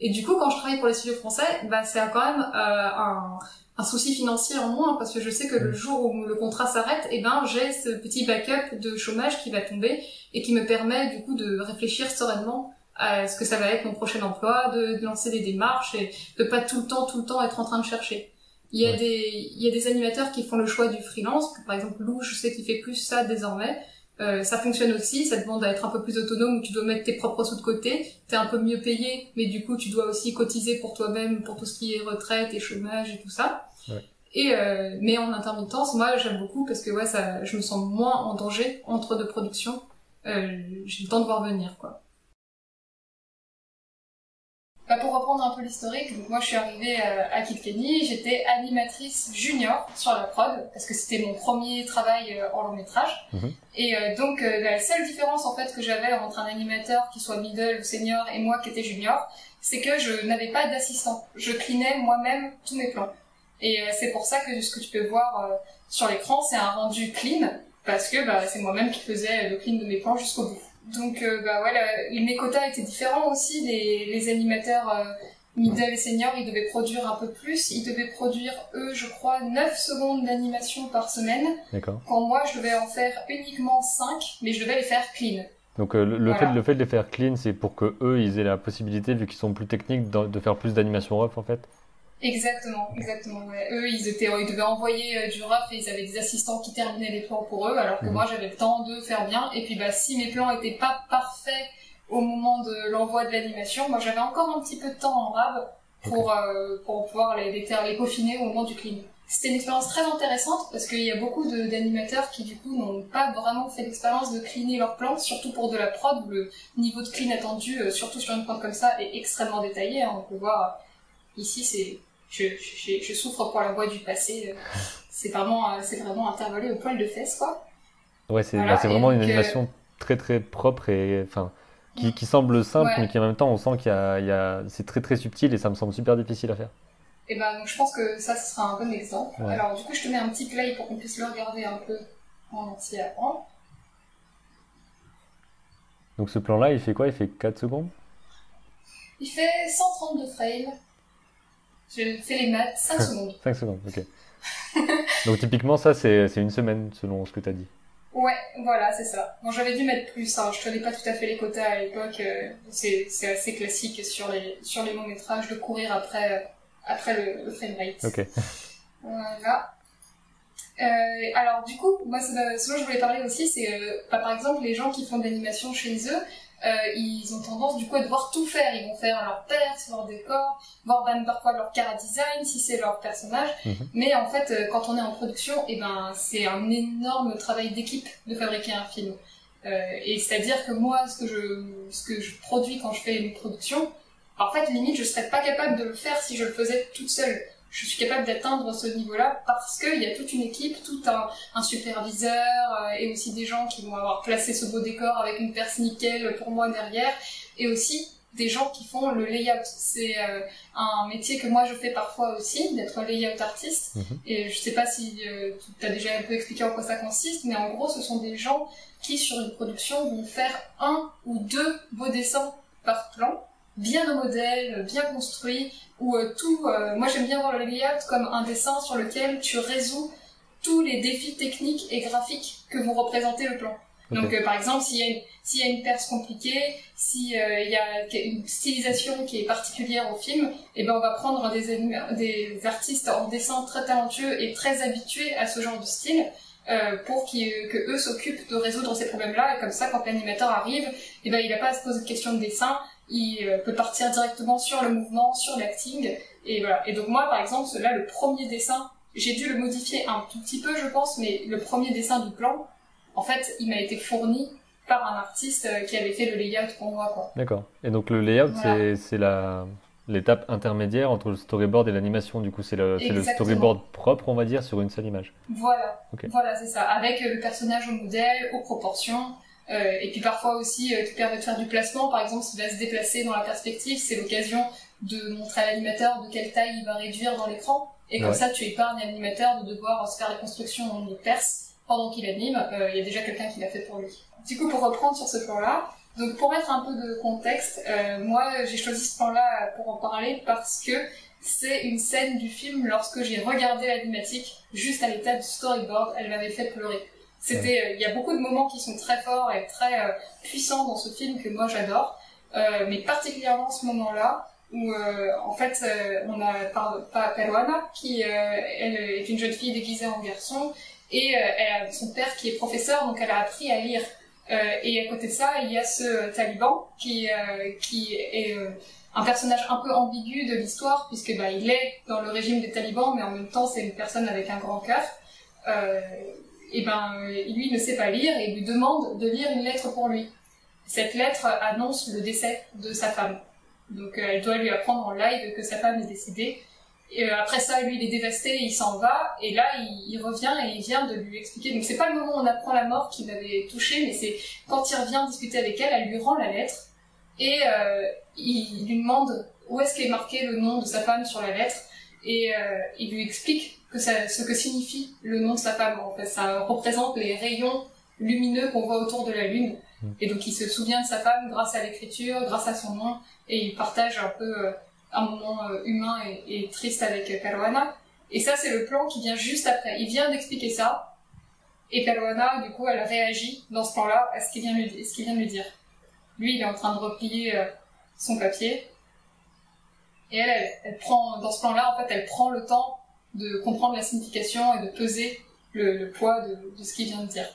S2: Et du coup, quand je travaille pour les studios français, bah, c'est quand même euh, un, un, souci financier en moins parce que je sais que le jour où le contrat s'arrête, eh ben j'ai ce petit backup de chômage qui va tomber et qui me permet du coup de réfléchir sereinement à ce que ça va être mon prochain emploi, de, lancer des démarches et de pas tout le temps, tout le temps être en train de chercher. Il y a des, il y a des animateurs qui font le choix du freelance. Par exemple, Lou, je sais qu'il fait plus ça désormais. Euh, ça fonctionne aussi, ça demande à être un peu plus autonome, où tu dois mettre tes propres sous de côté, t'es un peu mieux payé, mais du coup tu dois aussi cotiser pour toi-même, pour tout ce qui est retraite et chômage et tout ça. Ouais. Et euh, mais en intermittence, moi j'aime beaucoup parce que ouais, ça, je me sens moins en danger entre deux productions. Euh, j'ai le temps de voir venir quoi. Bah, pour reprendre un peu l'historique, donc moi je suis arrivée euh, à Kilkenny, j'étais animatrice junior sur la prod parce que c'était mon premier travail euh, en long métrage. Mhm. Et euh, donc la seule différence en fait que j'avais entre un animateur qui soit middle ou senior et moi qui était junior, c'est que je n'avais pas d'assistant. Je clinais moi-même tous mes plans. Et c'est pour ça que ce que tu peux voir sur l'écran, c'est un rendu clean parce que bah, c'est moi-même qui faisais le clean de mes plans jusqu'au bout. Donc, euh, bah ouais, mes quotas étaient différents aussi. Les, les animateurs euh, middle et senior, ils devaient produire un peu plus. Ils devaient produire, eux, je crois, 9 secondes d'animation par semaine. D'accord. Quand moi, je devais en faire uniquement 5, mais je devais les faire clean.
S1: Donc euh, le, fait, le fait de les faire clean, c'est pour que eux, ils aient la possibilité, vu qu'ils sont plus techniques, de, de faire plus d'animation rough en fait?
S2: Exactement, exactement. Ouais. Eux, ils étaient, ils devaient envoyer euh, du rough et ils avaient des assistants qui terminaient les plans pour eux, alors que mhm. moi j'avais le temps de faire bien. Et puis bah si mes plans étaient pas parfaits au moment de l'envoi de l'animation, moi j'avais encore un petit peu de temps en rab pour euh, pour pouvoir les, les, les peaufiner au moment du clean. C'était une expérience très intéressante parce qu'il y a beaucoup d'animateurs qui du coup n'ont pas vraiment fait l'expérience de cleaner leurs plans, surtout pour de la prod où le niveau de clean attendu, euh, surtout sur une prod comme ça, est extrêmement détaillé. Hein. On peut voir ici c'est je, je, je, souffre pour la voix du passé. C'est vraiment, euh, c'est vraiment intervolé au poil de fesses, quoi.
S1: Ouais, c'est bah, vraiment une animation très très propre et enfin qui, qui semble simple, mais qui en même temps on sent qu'il y a, a c'est très très subtil et ça me semble super difficile à faire.
S2: Et ben donc je pense que ça ce sera un bon exemple. Alors du coup je te mets un petit play pour qu'on puisse le regarder un peu en entier avant.
S1: Donc ce plan là il fait quoi? Il fait 4 secondes?
S2: Il fait 132 frames Je fais les maths, 5 secondes.
S1: 5 secondes, ok. Donc typiquement, ça, c'est une semaine selon ce que tu as dit.
S2: Ouais, voilà, c'est ça. Bon, j'avais dû mettre plus, hein. je connais pas tout à fait les quotas à l'époque. Euh, c'est assez classique sur les, sur les longs métrages de courir après, après le, le framerate.
S1: Ok.
S2: Voilà. Euh, alors du coup, moi ce, dont je voulais parler aussi, c'est euh, bah, par exemple les gens qui font de l'animation chez eux, euh, ils ont tendance du coup à devoir tout faire. Ils vont faire leur perse, leur décor, voire même parfois leur cara design si c'est leur personnage. Mhm. Mais en fait, euh, quand on est en production, et eh ben c'est un énorme travail d'équipe de fabriquer un film. Euh, et c'est-à-dire que moi, ce que je ce que je produis quand je fais une production, en fait limite je serais pas capable de le faire si je le faisais toute seule je suis capable d'atteindre ce niveau-là parce qu'il y a toute une équipe, tout un, un superviseur euh, et aussi des gens qui vont avoir placé ce beau décor avec une perce nickel pour moi derrière et aussi des gens qui font le layout. C'est euh, un métier que moi je fais parfois aussi, d'être layout artiste. Mhm. Et je sais pas si euh, tu as déjà un peu expliqué en quoi ça consiste, mais en gros ce sont des gens qui sur une production vont faire un ou deux beaux dessins par plan bien au modèle, bien construit, où euh, tout, euh, moi j'aime bien voir le layout comme un dessin sur lequel tu résous tous les défis techniques et graphiques que vous représentez le plan. Donc euh, par exemple, s'il y, a une, s'il y a une perce compliquée, s'il y a une stylisation qui est particulière au film, eh ben on va prendre des, des artistes en dessin très talentueux et très habitués à ce genre de style. pour qu'ils, que eux s'occupent de résoudre ces problèmes-là et comme ça quand l'animateur arrive, eh ben il n'a pas à se poser de questions de dessin, il euh, peut partir directement sur le mouvement, sur l'acting, et voilà. Et donc moi, par exemple, là, le premier dessin, j'ai dû le modifier un tout petit peu, je pense, mais le premier dessin du plan, en fait, il m'a été fourni par un artiste euh, qui avait fait le layout pour moi.
S1: D'accord. Et donc le layout, c'est la l'étape intermédiaire entre le storyboard et l'animation. Du coup, c'est le, le, storyboard propre, on va dire, sur une seule image.
S2: Voilà. Voilà, c'est ça. Avec le personnage au modèle, aux proportions, euh, et puis parfois aussi euh, qui permet de faire du placement. Par exemple, s'il va se déplacer dans la perspective, c'est l'occasion de montrer à l'animateur de quelle taille il va réduire dans l'écran. Et comme ça, tu épargnes l'animateur de devoir se faire les constructions de perse pendant qu'il anime. Euh, il y a déjà quelqu'un qui l'a fait pour lui. Du coup, pour reprendre sur ce plan-là, donc pour mettre un peu de contexte, euh, moi j'ai choisi ce plan-là pour en parler parce que c'est une scène du film lorsque j'ai regardé l'animatique juste à l'état du storyboard, elle m'avait fait pleurer. C'était, euh, il y a beaucoup de moments qui sont très forts et très euh, puissants dans ce film que moi j'adore, euh, mais particulièrement ce moment-là où en fait on a pas Peruana qui est une jeune fille déguisée en garçon et son père qui est professeur donc elle a appris à lire. Et à côté de ça il y a ce taliban qui est un personnage un peu ambigu de l'histoire puisque bah, il est dans le régime des talibans mais en même temps c'est une personne avec un grand cœur et ben lui ne sait pas lire et lui demande de lire une lettre pour lui. Cette lettre annonce le décès de sa femme. Donc euh, elle doit lui apprendre en live que sa femme est décédée. Euh, après ça, lui, il est dévasté, il s'en va, et là, il, revient et il vient de lui expliquer. Donc c'est pas le moment où on apprend la mort qui l'avait touché, mais c'est quand il revient discuter avec elle, elle lui rend la lettre, et euh, il lui demande où est-ce qu'est marqué le nom de sa femme sur la lettre, et il lui explique que ça, ce que signifie le nom de sa femme. En fait, ça représente les rayons lumineux qu'on voit autour de la lune. Mm. Et donc, il se souvient de sa femme grâce à l'écriture, grâce à son nom, et il partage un peu euh, un moment euh, humain et, triste avec Caruana. Et ça, c'est le plan qui vient juste après. Il vient d'expliquer ça, et Caruana, du coup, elle réagit dans ce plan-là à ce qu'il vient, lui, ce qu'il vient de lui dire. Lui, il est en train de replier euh, son papier, et elle, elle, prend, dans ce plan-là, en fait, elle prend le temps de comprendre la signification et de peser le, poids de, ce qu'il vient de dire.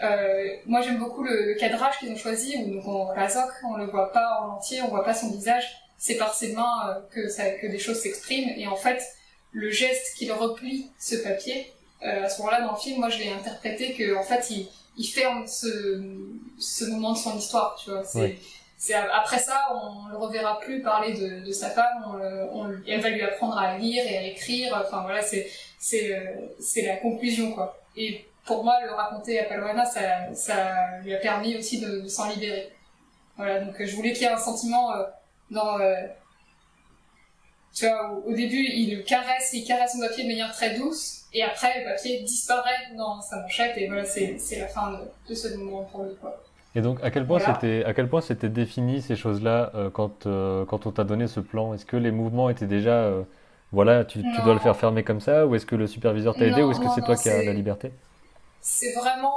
S2: Euh, moi j'aime beaucoup le, cadrage qu'ils ont choisi où on Razok, on le voit pas en entier, on voit pas son visage, c'est par ses mains euh, que, des choses s'expriment et en fait le geste qu'il replie ce papier, euh, à ce moment-là dans le film, moi je l'ai interprété que en fait il, il ferme ce, moment de son histoire, tu vois. Après ça, on le reverra plus parler de, sa femme. Elle va lui apprendre à lire et à écrire. Enfin voilà, c'est c'est euh, la conclusion quoi. Et pour moi, le raconter à Palwana, ça ça lui a permis aussi de, s'en libérer. Voilà, donc je voulais qu'il y ait un sentiment euh, dans euh, tu vois, au, début, il caresse, il caresse son papier de manière très douce, et après, le papier disparaît dans sa manchette, et voilà, c'est la fin de, de ce moment pour lui, quoi.
S1: Et donc, à quel point c'était, à quel point c'était défini ces choses-là euh, quand, euh, quand on t'a donné ce plan? Est-ce que les mouvements étaient déjà euh, voilà, tu, dois le faire fermer comme ça, ou est-ce que le superviseur t'a aidé, ou est-ce que c'est toi qui as la liberté?
S2: C'est vraiment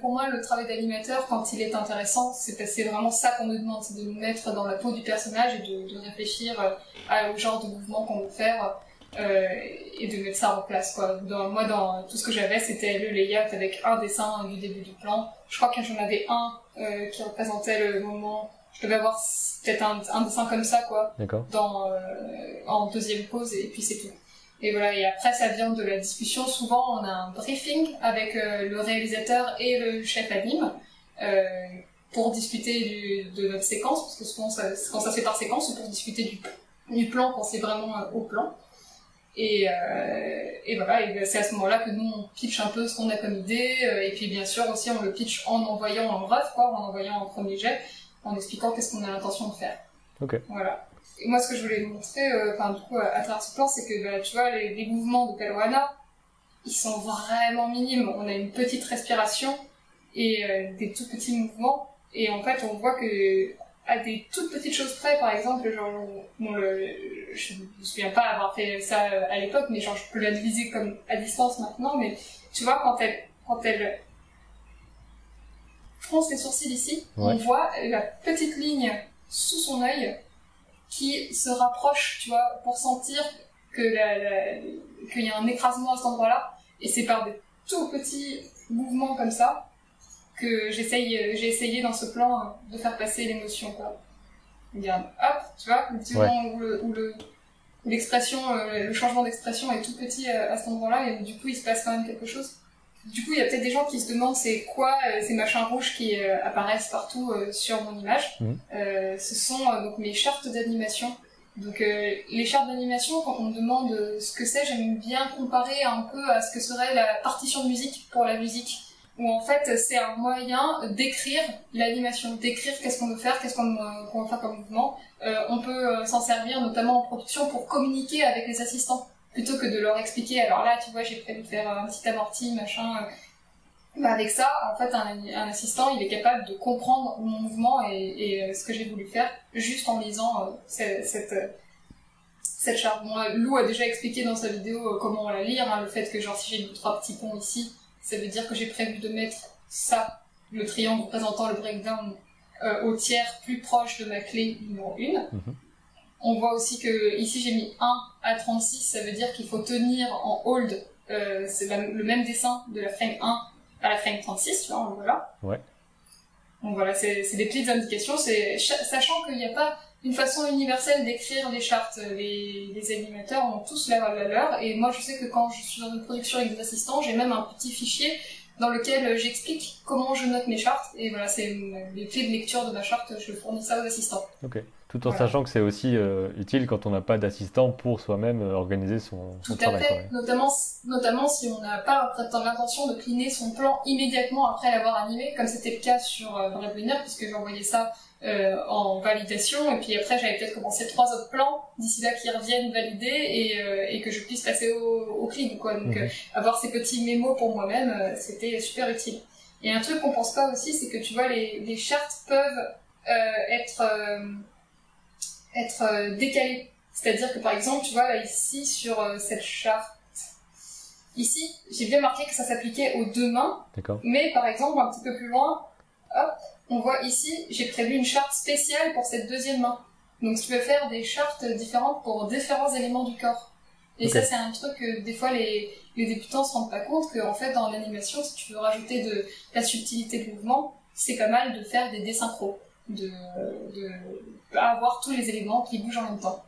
S2: pour moi le travail d'animateur quand il est intéressant c'est vraiment ça qu'on nous demande c'est de nous mettre dans la peau du personnage et de, réfléchir au genre de mouvement qu'on veut faire euh, et de mettre ça en place quoi. Moi dans tout ce que j'avais c'était le layout avec un dessin du début du plan. Je crois que j'en avais un qui représentait le moment je devais avoir peut-être un, dessin comme ça quoi dans en deuxième pause et puis c'est tout et voilà, et après ça vient de la discussion. Souvent, on a un briefing avec euh, le réalisateur et le chef anime euh, pour discuter de notre séquence, parce que souvent, ça, quand ça se fait par séquence, c'est pour discuter du, du plan quand c'est vraiment euh, au plan. Et, euh, et voilà, c'est à ce moment-là que nous on pitch un peu ce qu'on a comme idée, euh, et puis bien sûr aussi on le pitch en envoyant en bref, quoi, en envoyant en premier jet, en expliquant qu'est-ce qu'on a l'intention de faire. Voilà. Et moi, ce que je voulais montrer, euh, enfin, du coup, à, travers ce plan, c'est que, bah, tu vois, les, les mouvements de Pelouana, ils sont vraiment minimes. On a une petite respiration et euh, des tout petits mouvements. Et en fait, on voit que, à des toutes petites choses près, par exemple, genre, bon, le, je me souviens pas avoir fait ça à l'époque, mais genre, je peux l'analyser comme à distance maintenant, mais tu vois, quand elle, quand elle fronce les sourcils ici, on voit la petite ligne sous son œil qui se rapproche, tu vois, pour sentir que qu'il y a un écrasement à cet endroit-là. Et c'est par des tout petits mouvements comme ça que j'essaye, j'ai essayé dans ce plan de faire passer l'émotion, quoi. Regarde, hop, tu vois, le petit moment où le, où le, l'expression, euh, le changement d'expression est tout petit à, à cet endroit-là, et du coup, il se passe quand même quelque chose. Du coup, il y a peut-être des gens qui se demandent c'est quoi euh, ces machins rouges qui euh, apparaissent partout euh, sur mon image. Mhm. ce sont donc mes chartes d'animation. Donc les chartes d'animation, quand on me demande ce que c'est, j'aime bien comparer un peu à ce que serait la partition de musique pour la musique. Où en fait c'est un moyen d'écrire l'animation, d'écrire qu'est-ce qu'on veut faire, qu'est-ce qu'on veut faire comme mouvement. on peut s'en servir notamment en production pour communiquer avec les assistants plutôt que de leur expliquer, alors là, tu vois, j'ai prévu de faire un petit amorti, machin. Euh, bah avec ça, en fait, un, assistant, il est capable de comprendre mon mouvement et, euh, ce que j'ai voulu faire juste en lisant euh, cette, cette, charte. Lou a déjà expliqué dans sa vidéo comment la lire, hein, le fait que genre si j'ai trois petits ponts ici, ça veut dire que j'ai prévu de mettre ça, le triangle représentant le breakdown, au tiers plus proche de ma clé numéro 1. On voit aussi que ici j'ai mis 1 à 36, ça veut dire qu'il faut tenir en hold, euh, c'est le même dessin de la frame 1 à la frame 36, tu vois, voilà.
S1: Ouais.
S2: Donc voilà, c'est des petites indications, sachant qu'il n'y a pas une façon universelle d'écrire les chartes. Les, animateurs ont tous la, la leur, et moi je sais que quand je suis dans une production avec des assistants, j'ai même un petit fichier dans lequel j'explique comment je note mes chartes, et voilà, c'est les clés de lecture de ma charte, je fournis ça aux assistants.
S1: Ok tout en sachant que c'est aussi euh, utile quand on n'a pas d'assistant pour soi-même euh, organiser son,
S2: son
S1: tout travail.
S2: À fait. Notamment, notamment si on n'a pas l'intention de cliner son plan immédiatement après l'avoir animé, comme c'était le cas sur euh, Brave Winner, puisque j'ai envoyé ça euh, en validation, et puis après j'avais peut-être commencé trois autres plans d'ici là qui reviennent valider et, euh, et que je puisse passer au, au clean, quoi. Donc mhm. avoir ces petits mémos pour moi-même, c'était super utile. Et un truc qu'on pense pas aussi, c'est que tu vois, les, les chartes peuvent être être euh, décalé. C'est-à-dire que par exemple, tu vois, là, ici, sur euh, cette charte, ici, j'ai bien marqué que ça s'appliquait aux deux mains. Mais par exemple, un petit peu plus loin, hop, on voit ici, j'ai prévu une charte spéciale pour cette deuxième main. Donc tu peux faire des chartes différentes pour différents éléments du corps. Et ça, c'est un truc que des fois les, les débutants se rendent pas compte qu'en fait, dans l'animation, si tu veux rajouter de la subtilité de mouvement, c'est pas mal de faire des désynchros de, de avoir tous les éléments qui bougent en même temps.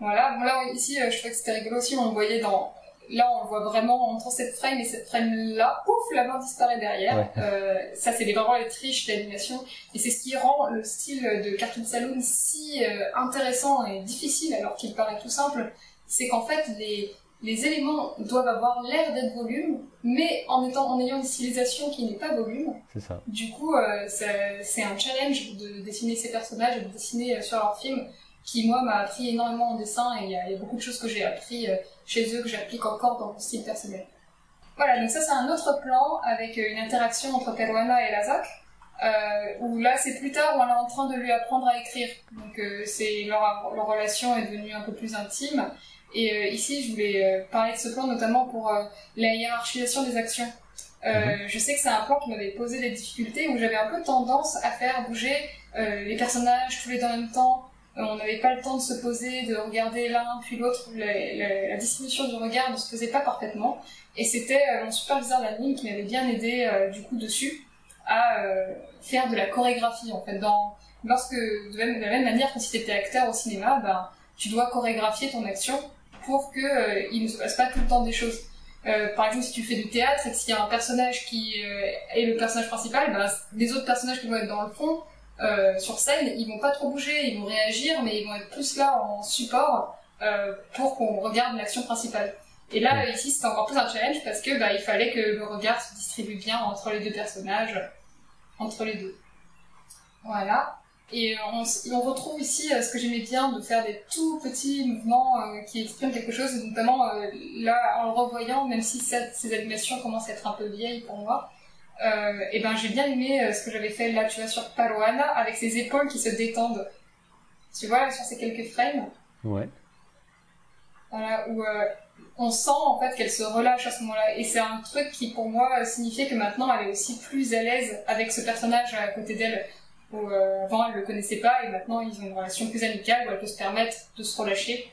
S2: Voilà, bon là ici euh, je trouvais que c'était rigolo aussi, on le voyait dans... Là on le voit vraiment entre cette frame et cette frame là, pouf, la main disparaît derrière. Euh, ça c'est vraiment les triches d'animation et c'est ce qui rend le style de Cartoon Saloon si euh, intéressant et difficile alors qu'il paraît tout simple. C'est qu'en fait les, les éléments doivent avoir l'air d'être volume, mais en, étant, en ayant une stylisation qui n'est pas volume.
S1: C'est ça.
S2: Du coup, euh, c'est un challenge de dessiner ces personnages et de dessiner sur leur film, qui moi m'a appris énormément en dessin et il y, a beaucoup de choses que j'ai appris euh, chez eux que j'applique encore dans mon style personnel. Voilà, donc ça c'est un autre plan avec une interaction entre Peruana et Lazak. Euh, où là c'est plus tard où on est en train de lui apprendre à écrire. Donc c'est leur, leur relation est devenue un peu plus intime Et euh, ici, je voulais euh, parler de ce plan notamment pour euh, la hiérarchisation des actions. Mhm. Je sais que c'est un plan qui m'avait posé des difficultés où j'avais un peu tendance à faire bouger les personnages tous les deux en même temps. On n'avait pas le temps de se poser, de regarder l'un puis l'autre. La, distribution du regard ne se faisait pas parfaitement. Et c'était mon superviseur d'anime qui m'avait bien aidé du coup dessus à faire de la chorégraphie en fait. Dans, lorsque de, la même manière que si tu étais acteur au cinéma, ben, tu dois chorégraphier ton action pour que euh, il ne se passe pas tout le temps des choses. Euh, par exemple, si tu fais du théâtre et qu'il y a un personnage qui euh, est le personnage principal, ben, les autres personnages qui vont être dans le fond, sur scène, ils vont pas trop bouger, ils vont réagir, mais ils vont être plus là en support pour qu'on regarde l'action principale. Et là, ici, c'était encore plus un challenge parce que bah, il fallait que le regard se distribue bien entre les deux personnages, entre les deux. Voilà. Et on, on retrouve ici euh, ce que j'aimais bien de faire des tout petits mouvements euh, qui expriment quelque chose, notamment euh, là en le revoyant, même si ces animations commencent à être un peu vieilles pour moi. Et ben j'ai bien aimé ce que j'avais fait là, tu vois, sur Paroana, avec ses épaules qui se détendent. Tu vois, sur ces quelques frames.
S1: Ouais.
S2: Voilà, où on sent en fait qu'elle se relâche à ce moment-là. Et c'est un truc qui pour moi signifiait que maintenant elle est aussi plus à l'aise avec ce personnage à côté d'elle où euh, avant elle le connaissait pas et maintenant ils ont une relation plus amicale où elle peut se permettre de se relâcher.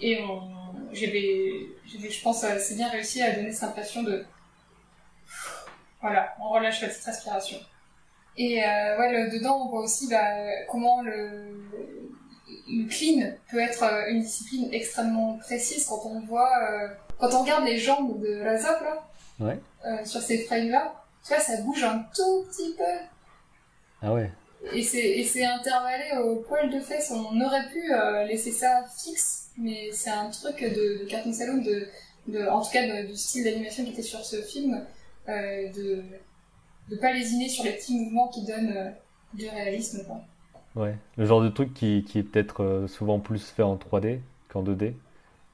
S2: Et j'avais, je pense, assez bien réussi à donner cette impression de, voilà, on relâche la petite respiration. Et euh, ouais, dedans on voit aussi bah, comment le, le clean peut être euh, une discipline extrêmement précise quand on voit, euh, quand on regarde les jambes de Razok là,
S1: ouais.
S2: euh, sur ces frames là, tu vois, ça bouge un tout petit peu.
S1: Ah ouais.
S2: Et c'est intervallé au poil de fesses. On aurait pu laisser ça fixe, mais c'est un truc de, de Cartoon Saloon, de, de, en tout cas du style d'animation qui était sur ce film, de de pas lésiner sur les petits mouvements qui donnent euh, du réalisme. Quoi.
S1: Ouais, le genre de truc qui, qui est peut-être euh, souvent plus fait en 3D qu'en 2D.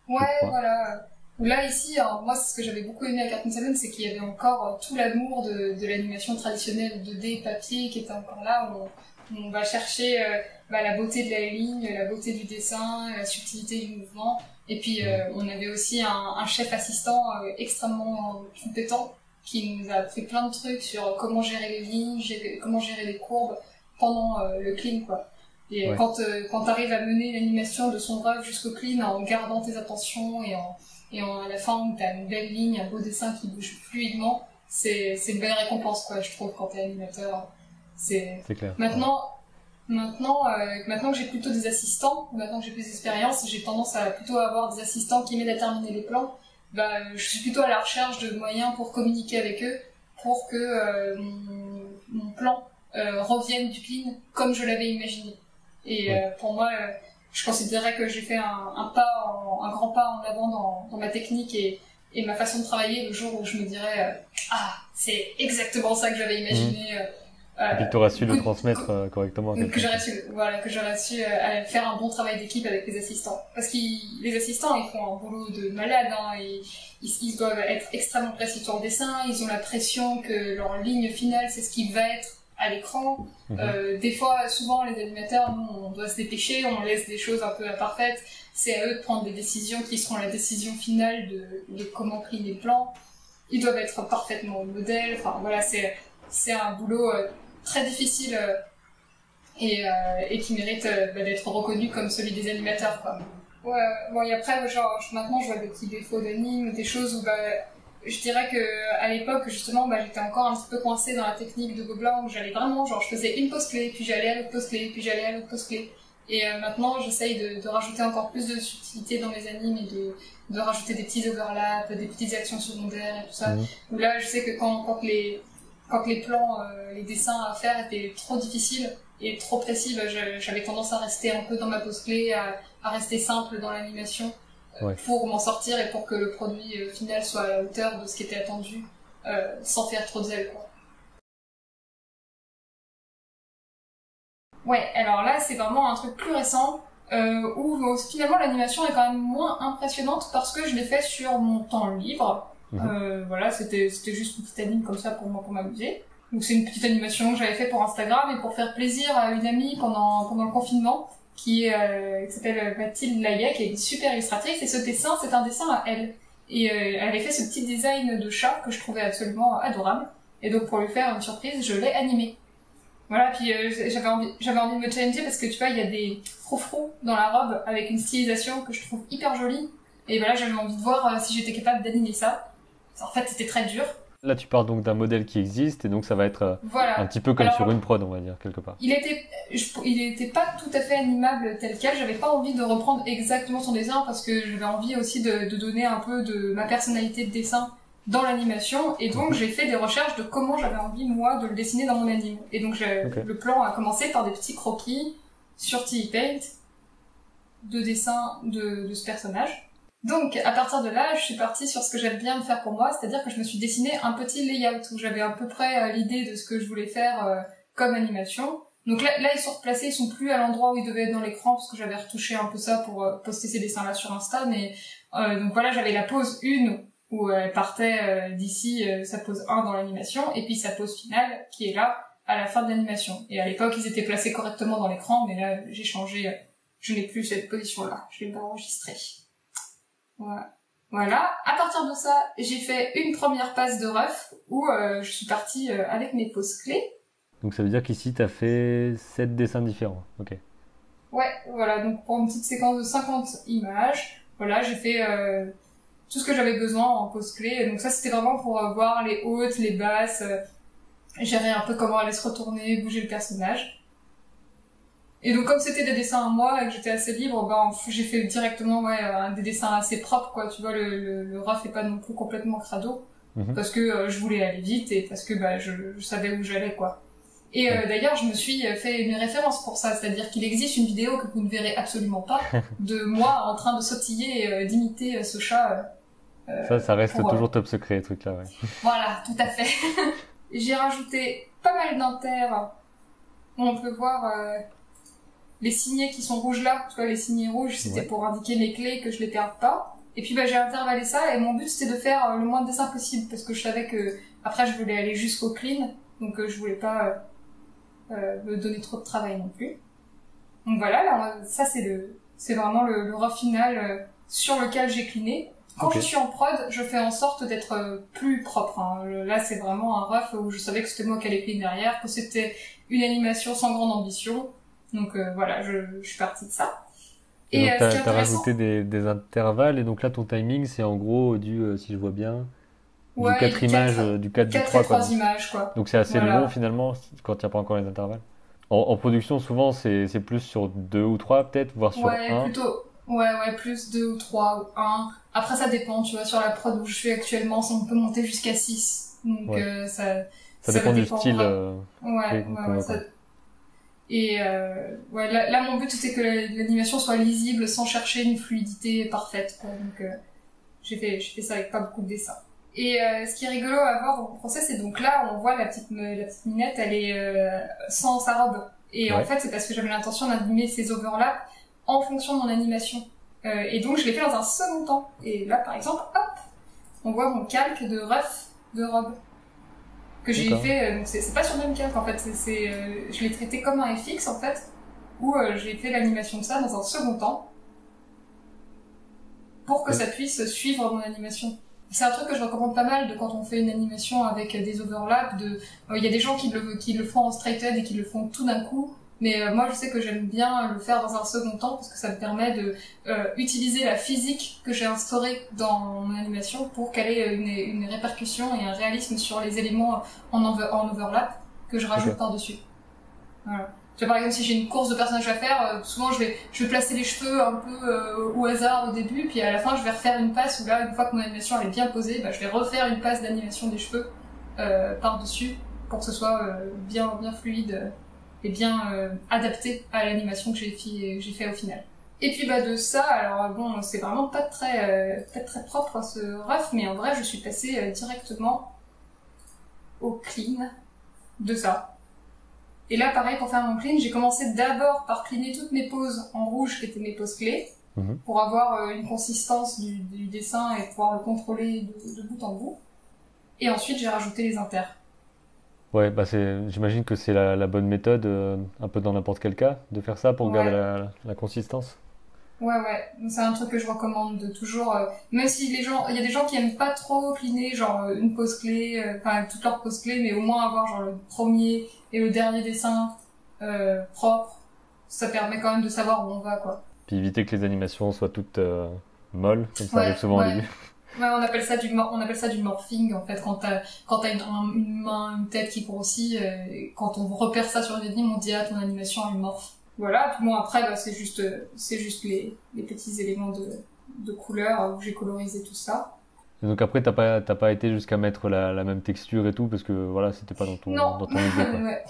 S2: Ouais, voilà. Là, ici, moi, ce que j'avais beaucoup aimé à Cartoon Saloon, c'est qu'il y avait encore euh, tout l'amour de, de l'animation traditionnelle 2D papier qui était encore là, où on, va chercher euh, bah, la beauté de la ligne, la beauté du dessin, la subtilité du mouvement. Et puis, euh, on avait aussi un, un chef assistant extrêmement compétent qui nous a appris plein de trucs sur comment gérer les lignes, comment gérer les courbes pendant le clean, quoi. Et quand, quand tu arrives à mener l'animation de son rêve jusqu'au clean en gardant tes attentions et en et à la fin, tu as une belle ligne, un beau dessin qui bouge fluidement. C'est, une belle récompense, quoi, je trouve, quand t'es animateur.
S1: C'est, clair.
S2: Maintenant, maintenant, euh, maintenant que j'ai plutôt des assistants, maintenant que j'ai plus d'expérience, j'ai tendance à plutôt avoir des assistants qui m'aident à terminer les plans. Bah, je suis plutôt à la recherche de moyens pour communiquer avec eux, pour que euh, mon, mon, plan euh, revienne du clean comme je l'avais imaginé. Et euh, pour moi, je considérais que j'ai fait un, un pas, un grand pas en avant dans, dans ma technique et, et, ma façon de travailler le jour où je me dirais ah c'est exactement ça que j'avais imaginé.
S1: Mmh. Et puis tu auras su le transmettre euh, correctement.
S2: Que j'aurais su, voilà, que j'aurais su euh, faire un bon travail d'équipe avec les assistants. Parce que les assistants, ils font un boulot de malade, hein, et, ils, ils, doivent être extrêmement précis sur le dessin, ils ont la pression que leur ligne finale, c'est ce qui va être à l'écran. Mhm. Euh, des fois, souvent, les animateurs, nous, on doit se dépêcher, on laisse des choses un peu imparfaites. C'est à eux de prendre des décisions qui seront la décision finale de, de comment plier les plans. Ils doivent être parfaitement au modèle. Enfin, voilà, c'est, c'est un boulot euh, très difficile euh, et, euh, et qui mérite bah, d'être reconnu comme celui des animateurs, quoi. Ouais, bon, et après, genre, maintenant, je vois des petits défauts d'anime, des choses où, bah, je dirais que à l'époque justement bah, j'étais encore un petit peu coincée dans la technique de Gobelin où j'allais vraiment genre je faisais une pause clé puis j'allais à l'autre pause clé puis j'allais à l'autre pause clé et euh, maintenant j'essaye de, de, rajouter encore plus de subtilité dans mes animes et de, de rajouter des petits overlaps des petites actions secondaires et tout ça mmh. où là je sais que quand, quand les quand les plans euh, les dessins à faire étaient trop difficiles et trop précis bah, j'avais tendance à rester un peu dans ma pause clé à, à rester simple dans l'animation pour m'en sortir et pour que le produit euh, final soit à la hauteur de ce qui était attendu, euh, sans faire trop de zèle, quoi. Ouais, alors là, c'est vraiment un truc plus récent, euh, où finalement l'animation est quand même moins impressionnante parce que je l'ai fait sur mon temps libre. Mhm. Euh, voilà, c'était c'était juste une petite anime comme ça pour moi, pour m'amuser. Donc c'est une petite animation que j'avais fait pour Instagram et pour faire plaisir à une amie pendant pendant le confinement qui, qui s'appelle Mathilde Layet, qui est super illustratrice, et ce dessin, c'est un dessin à elle. Et elle avait fait ce petit design de chat que je trouvais absolument adorable. Et donc pour lui faire une surprise, je l'ai animé. Voilà, puis euh, j'avais envie, j'avais envie de me challenger parce que tu vois, il y a des froufrous dans la robe avec une stylisation que je trouve hyper jolie. Et voilà, j'avais envie de voir euh, si j'étais capable d'animer ça. En fait, c'était très dur.
S1: Là, tu pars donc d'un modèle qui existe et donc ça va être euh, un petit peu comme sur une prod, on va dire, quelque part.
S2: Il était, il était pas tout à fait animable tel quel. J'avais pas envie de reprendre exactement son dessin parce que j'avais envie aussi de, de donner un peu de ma personnalité de dessin dans l'animation et donc mhm. j'ai fait des recherches de comment j'avais envie moi de le dessiner dans mon anime. Et donc le plan a commencé par des petits croquis sur TV Paint de dessin de, de ce personnage. Donc à partir de là, je suis partie sur ce que j'aime bien faire pour moi, c'est-à-dire que je me suis dessiné un petit layout où j'avais à peu près euh, l'idée de ce que je voulais faire euh, comme animation. Donc là, là, ils sont replacés, ils sont plus à l'endroit où ils devaient être dans l'écran parce que j'avais retouché un peu ça pour euh, poster ces dessins-là sur Insta. Mais donc voilà, j'avais la pose 1 où elle partait euh, d'ici euh, sa pose 1 dans l'animation, et puis sa pose finale qui est là à la fin de l'animation. Et à l'époque, ils étaient placés correctement dans l'écran, mais là, j'ai changé, euh, je n'ai plus cette position-là, je l'ai pas enregistrée. Voilà. Voilà. À partir de ça, j'ai fait une première passe de ref où je suis partie avec mes poses clés.
S1: Donc ça veut dire qu'ici, tu as fait 7 dessins différents. Ok.
S2: Ouais, voilà. Donc pour une petite séquence de 50 images, voilà, j'ai fait tout ce que j'avais besoin en pose clé. Donc ça, c'était vraiment pour euh, voir les hautes, les basses, euh, gérer un peu comment aller se retourner, bouger le personnage. Et donc comme c'était des dessins à moi et que j'étais assez libre, ben j'ai fait directement ouais euh, des dessins assez propres quoi. Tu vois le le, le rough est pas non plus complètement crado mhm. parce que je voulais aller vite et parce que bah je, je savais où j'allais quoi. Et d'ailleurs, je me suis fait une référence pour ça, c'est-à-dire qu'il existe une vidéo que vous ne verrez absolument pas de moi en train de sautiller et d'imiter ce chat
S1: ça, ça reste toujours top secret, truc là, ouais.
S2: Voilà, tout à fait. J'ai rajouté pas mal d'inter. On peut voir euh, les signets qui sont rouges là. Tu vois, les signets rouges, c'était pour indiquer mes clés que je les perde pas. Et puis bah, j'ai intervallé ça et mon but c'était de faire euh, le moins de dessins possible parce que je savais que après je voulais aller jusqu'au clean, donc euh, je voulais pas euh, me donner trop de travail non plus. Donc voilà, là, ça c'est le, c'est vraiment le, le rough final sur lequel j'ai cliné. Quand je suis en prod, je fais en sorte d'être euh, plus propre. Hein. Là, c'est vraiment un rough où je savais que c'était moi qui allais cliner derrière, que c'était une animation sans grande ambition. Donc euh, voilà, je, je, suis partie de ça.
S1: Et, et donc, t'as, rajouté des, des, intervalles, et donc là, ton timing, c'est en gros du, euh, si je vois bien, du 4 images, du 4, du 3.
S2: 3 images, quoi.
S1: Donc c'est assez long, finalement, quand il n'y a pas encore les intervalles. En, en production, souvent, c'est, c'est plus sur 2 ou 3, peut-être, voire sur 1.
S2: Ouais, plutôt Ouais, ouais, plus 2 ou 3 ou 1. Après, ça dépend, tu vois, sur la prod où je suis actuellement, on peut monter jusqu'à 6. Donc, euh, ça,
S1: ça, dépend du style. Euh,
S2: ouais, ouais, ouais, ça... Et euh, ouais, là, là, mon but, c'était que l'animation soit lisible sans chercher une fluidité parfaite. Quoi. Donc, euh, j'ai fait, fait ça avec pas beaucoup de dessins. Et euh, ce qui est rigolo à voir au procès, c'est donc là, on voit la petite, la petite minette, elle est euh, sans sa robe. Et en fait, c'est parce que j'avais l'intention d'animer ces overlaps en fonction de mon animation. Euh, et donc je l'ai fait dans un second temps. Et là par exemple, hop, on voit mon calque de ref de robe que j'ai fait. Euh, c'est pas sur calque en fait. C'est, euh, je l'ai traité comme un FX en fait, où euh, j'ai fait l'animation de ça dans un second temps pour que ça puisse suivre mon animation. C'est un truc que je recommande pas mal de quand on fait une animation avec des overlaps. De, il y a des gens qui le, qui le font en straighted et qui le font tout d'un coup. Mais euh, moi, je sais que j'aime bien le faire dans un second temps parce que ça me permet de euh, utiliser la physique que j'ai instaurée dans mon animation pour qu'elle ait une, une, répercussion et un réalisme sur les éléments en, en overlap que je rajoute par-dessus. Voilà. Tu vois, par exemple, si j'ai une course de personnages à faire, euh, souvent je vais, je vais placer les cheveux un peu euh, au hasard au début, puis à la fin je vais refaire une passe où là, une fois que mon animation elle est bien posée, bah, je vais refaire une passe d'animation des cheveux par-dessus pour que ce soit bien, bien fluide et bien euh, adapté à l'animation que j'ai fait, j'ai fait au final. Et puis bah de ça, alors bon, c'est vraiment pas très euh, pas très propre ce ref, mais en vrai, je suis passée euh, directement au clean de ça. Et là, pareil, pour faire mon clean, j'ai commencé d'abord par cleaner toutes mes poses en rouge, qui étaient mes poses clés, mhm. pour avoir une consistance du, du, dessin et pouvoir le contrôler de, de bout en bout. Et ensuite, j'ai rajouté les inters.
S1: Ouais, bah c'est, j'imagine que c'est la, la bonne méthode, euh, un peu dans n'importe quel cas, de faire ça pour garder
S2: Ouais.
S1: la, la consistance.
S2: Ouais, ouais, c'est un truc que je recommande de toujours. euh, même si les gens, il y a des gens qui aiment pas trop cleaner, genre euh, une pose clé, euh, enfin toutes leurs poses clés, mais au moins avoir genre le premier et le dernier dessin euh, propre, ça permet quand même de savoir où on va, quoi.
S1: Puis éviter que les animations soient toutes euh, molles, comme ça
S2: Ouais,
S1: arrive souvent au
S2: ouais.
S1: début.
S2: Ouais, on appelle ça du, on appelle ça du morphing en fait. Quand t'as, quand t'as une, un- une main, une tête qui grossit, euh, quand on repère ça sur une anime, on dit ah ton animation elle morphe. Voilà. Puis bon après bah, c'est juste, euh, c'est juste les, les petits éléments de, de couleur euh, où j'ai colorisé tout ça.
S1: Et donc après, t'as pas, pas été jusqu'à mettre la, la même texture et tout, parce que voilà, c'était pas dans ton,
S2: Non.
S1: dans ton idée.
S2: Ouais.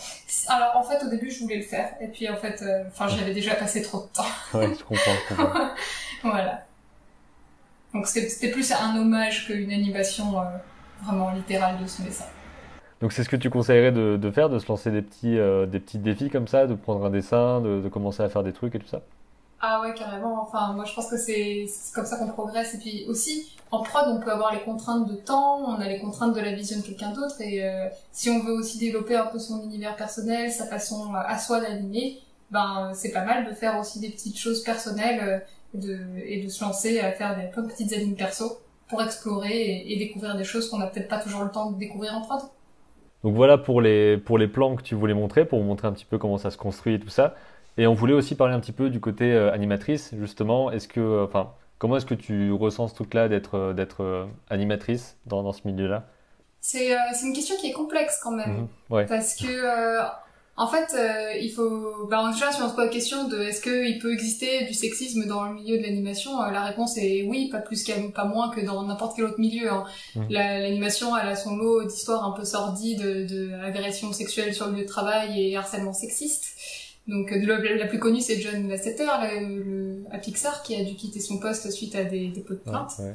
S2: Alors en fait au début je voulais le faire et puis en fait, enfin j'y avais déjà passé trop de temps.
S1: Ouais, je comprends, je comprends.
S2: voilà. Donc c'était plus un hommage qu'une animation euh, vraiment littérale de ce dessin.
S1: Donc c'est ce que tu conseillerais de, de faire, de se lancer des petits, euh, des petits défis comme ça, de prendre un dessin, de, de commencer à faire des trucs et tout ça?
S2: Ah ouais, carrément. Enfin, moi je pense que c'est comme ça qu'on progresse. Et puis aussi, en prod, on peut avoir les contraintes de temps, on a les contraintes de la vision de quelqu'un d'autre. Et euh, si on veut aussi développer un peu son univers personnel, sa façon à soi d'animer, ben c'est pas mal de faire aussi des petites choses personnelles de, et de se lancer à faire des plein de petites animes perso pour explorer et, et découvrir des choses qu'on n'a peut-être pas toujours le temps de découvrir en prod.
S1: Donc voilà pour les, pour les plans que tu voulais montrer, pour montrer un petit peu comment ça se construit et tout ça. Et on voulait aussi parler un petit peu du côté euh, animatrice, justement. Est-ce que, euh, comment est-ce que tu ressens ce truc-là d'être, euh, d'être animatrice dans, dans ce milieu-là?
S2: C'est une question qui est complexe quand même.
S1: Mhm. Ouais.
S2: Parce que, en fait, euh, il faut. Bah, déjà, si on se pose la question de est-ce qu'il peut exister du sexisme dans le milieu de l'animation, euh, la réponse est oui, pas plus qu'à pas moins que dans n'importe quel autre milieu. hein. La- L'animation, elle a son lot d'histoires un peu sordides, de, de agressions sexuelles sur le lieu de travail et harcèlement sexiste. Donc, euh, le- la plus connue, c'est John Lasseter, le, le- à Pixar, qui a dû quitter son poste suite à des dépôts de
S1: Ouais,
S2: plainte.
S1: ouais.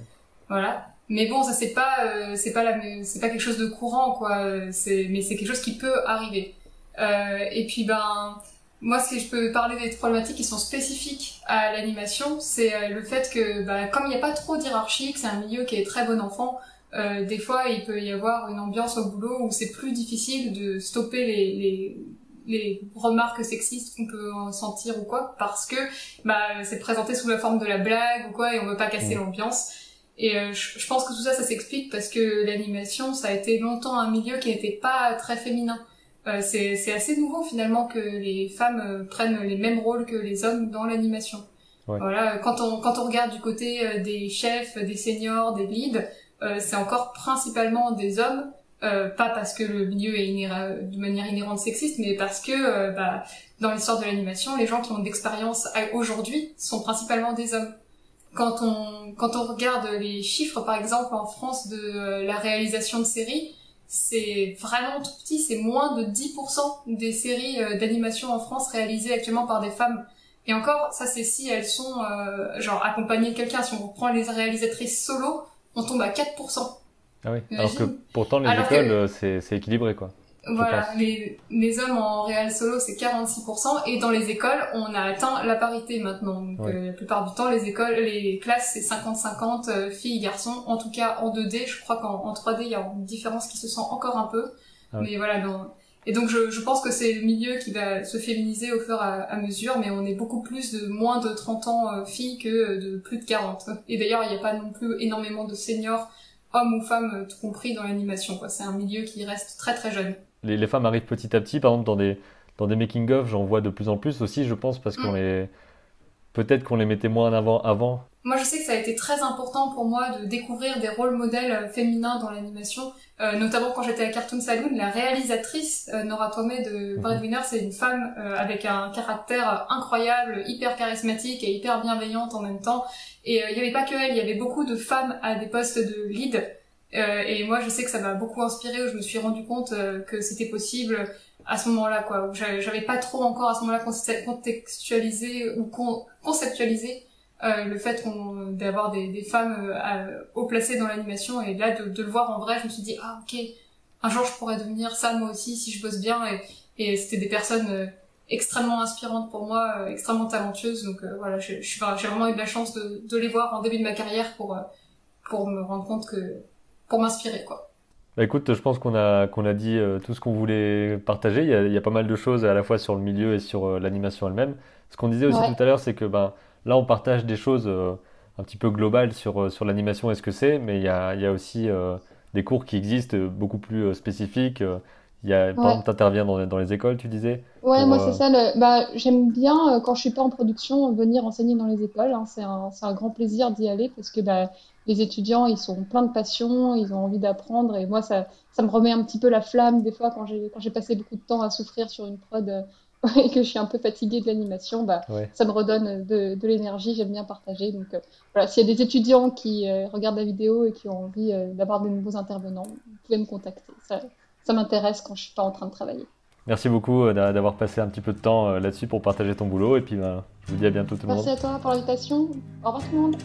S2: Voilà. Mais bon, ça c'est pas euh, c'est pas la c'est pas quelque chose de courant quoi. Euh, C'est mais c'est quelque chose qui peut arriver. Euh, et puis ben moi ce que je peux parler des problématiques qui sont spécifiques à l'animation, c'est euh, le fait que bah, comme il n'y a pas trop d'hierarchie, que c'est un milieu qui est très bon enfant, euh, des fois il peut y avoir une ambiance au boulot où c'est plus difficile de stopper les, les les remarques sexistes qu'on peut en sentir ou quoi parce que bah c'est présenté sous la forme de la blague ou quoi et on veut pas casser
S1: Mm.
S2: l'ambiance et euh, je pense que tout ça, ça s'explique parce que l'animation, ça a été longtemps un milieu qui n'était pas très féminin. Euh, c'est assez nouveau finalement que les femmes euh, prennent les mêmes rôles que les hommes dans l'animation.
S1: Ouais.
S2: Voilà, quand on quand on regarde du côté euh, des chefs, des seniors, des leads, euh, c'est encore principalement des hommes. euh, pas parce que le milieu est de manière inhérente sexiste, mais parce que euh, bah, dans l'histoire de l'animation, les gens qui ont d'expérience aujourd'hui sont principalement des hommes quand on quand on regarde les chiffres par exemple en France de la réalisation de séries, c'est vraiment tout petit, c'est moins de 10% des séries euh, d'animation en France réalisées actuellement par des femmes. Et encore, ça c'est si elles sont euh, genre accompagnées de quelqu'un. Si on prend les réalisatrices solo, on tombe à 4%.
S1: Ah oui. Alors que pourtant, les
S2: Alors
S1: écoles, euh, c'est équilibré, quoi.
S2: Voilà, les, les hommes en réal solo c'est 46% et dans les écoles on a atteint la parité maintenant. Donc
S1: Ouais.
S2: euh, la plupart du temps les écoles, les classes c'est 50-50 euh, filles garçons. En tout cas en 2D, je crois qu'en en 3D il y a une différence qui se sent encore un peu.
S1: Ah ouais.
S2: Mais voilà, dans... et donc je, je pense que c'est le milieu qui va se féminiser au fur et à, à mesure, mais on est beaucoup plus de moins de 30 ans euh, filles que de plus de 40. Et d'ailleurs il n'y a pas non plus énormément de seniors hommes ou femmes euh, tout compris dans l'animation. quoi. C'est un milieu qui reste très très jeune.
S1: Les, les femmes arrivent petit à petit, par exemple, dans des, dans des making-of, j'en vois de plus en plus aussi, je pense, parce qu'on
S2: Mm.
S1: les, peut-être qu'on les mettait moins en avant avant.
S2: Moi, je sais que ça a été très important pour moi de découvrir des rôles modèles euh, féminins dans l'animation, euh, notamment quand j'étais à Cartoon Saloon. La réalisatrice euh, Nora Tomei de
S1: Mhm.
S2: Breadwinner, c'est une femme euh, avec un caractère incroyable, hyper charismatique et hyper bienveillante en même temps. Et il y avait pas que elle, il y avait beaucoup de femmes à des postes de lead. Euh, et moi, je sais que ça m'a beaucoup inspiré, où je me suis rendu compte euh, que c'était possible à ce moment-là, quoi. Où j'avais pas trop encore à ce moment-là contextualisé ou con- conceptualisé euh, le fait d'avoir des, femmes haut placées dans l'animation. Et là de, le voir en vrai je me suis dit ah ok un jour je pourrais devenir ça moi aussi si je bosse bien. Et, c'était des personnes extrêmement inspirantes pour moi extrêmement talentueuses. Donc voilà j'ai vraiment eu de la chance de, de les voir en début de ma carrière pour pour me rendre compte que pour m'inspirer quoi
S1: Bah écoute, je pense qu'on a, qu'on a dit euh, tout ce qu'on voulait partager. Il y, a, il y, a, pas mal de choses à la fois sur le milieu et sur euh, l'animation elle-même. Ce qu'on disait aussi tout à l'heure, c'est que ben, là, on partage des choses euh, un petit peu globales sur, sur l'animation et ce que c'est, mais il y a, il y a aussi des cours qui existent beaucoup plus spécifiques. Il y a, par exemple, tu interviens dans, dans, les écoles, tu disais
S2: Ouais, moi, c'est ça. Le... Bah, J'aime bien, quand je suis pas en production, venir enseigner dans les écoles. Hein. C'est un, un, grand plaisir d'y aller parce que bah, les étudiants, ils sont pleins de passion, ils ont envie d'apprendre. Et moi, ça, ça me remet un petit peu la flamme des fois quand j'ai, passé beaucoup de temps à souffrir sur une prod euh, et que je suis un peu fatiguée de l'animation. Bah, ça me redonne de, de l'énergie. J'aime bien partager. Donc euh, voilà, s'il y a des étudiants qui euh, regardent la vidéo et qui ont envie d'avoir de nouveaux intervenants, vous pouvez me contacter. Ça, ça m'intéresse quand je suis pas en train de travailler.
S1: Merci beaucoup d'avoir passé un petit peu de temps là-dessus pour partager ton boulot. Et puis, bah, je vous dis à bientôt tout le
S2: monde. Merci à toi pour l'invitation. Au revoir tout le monde.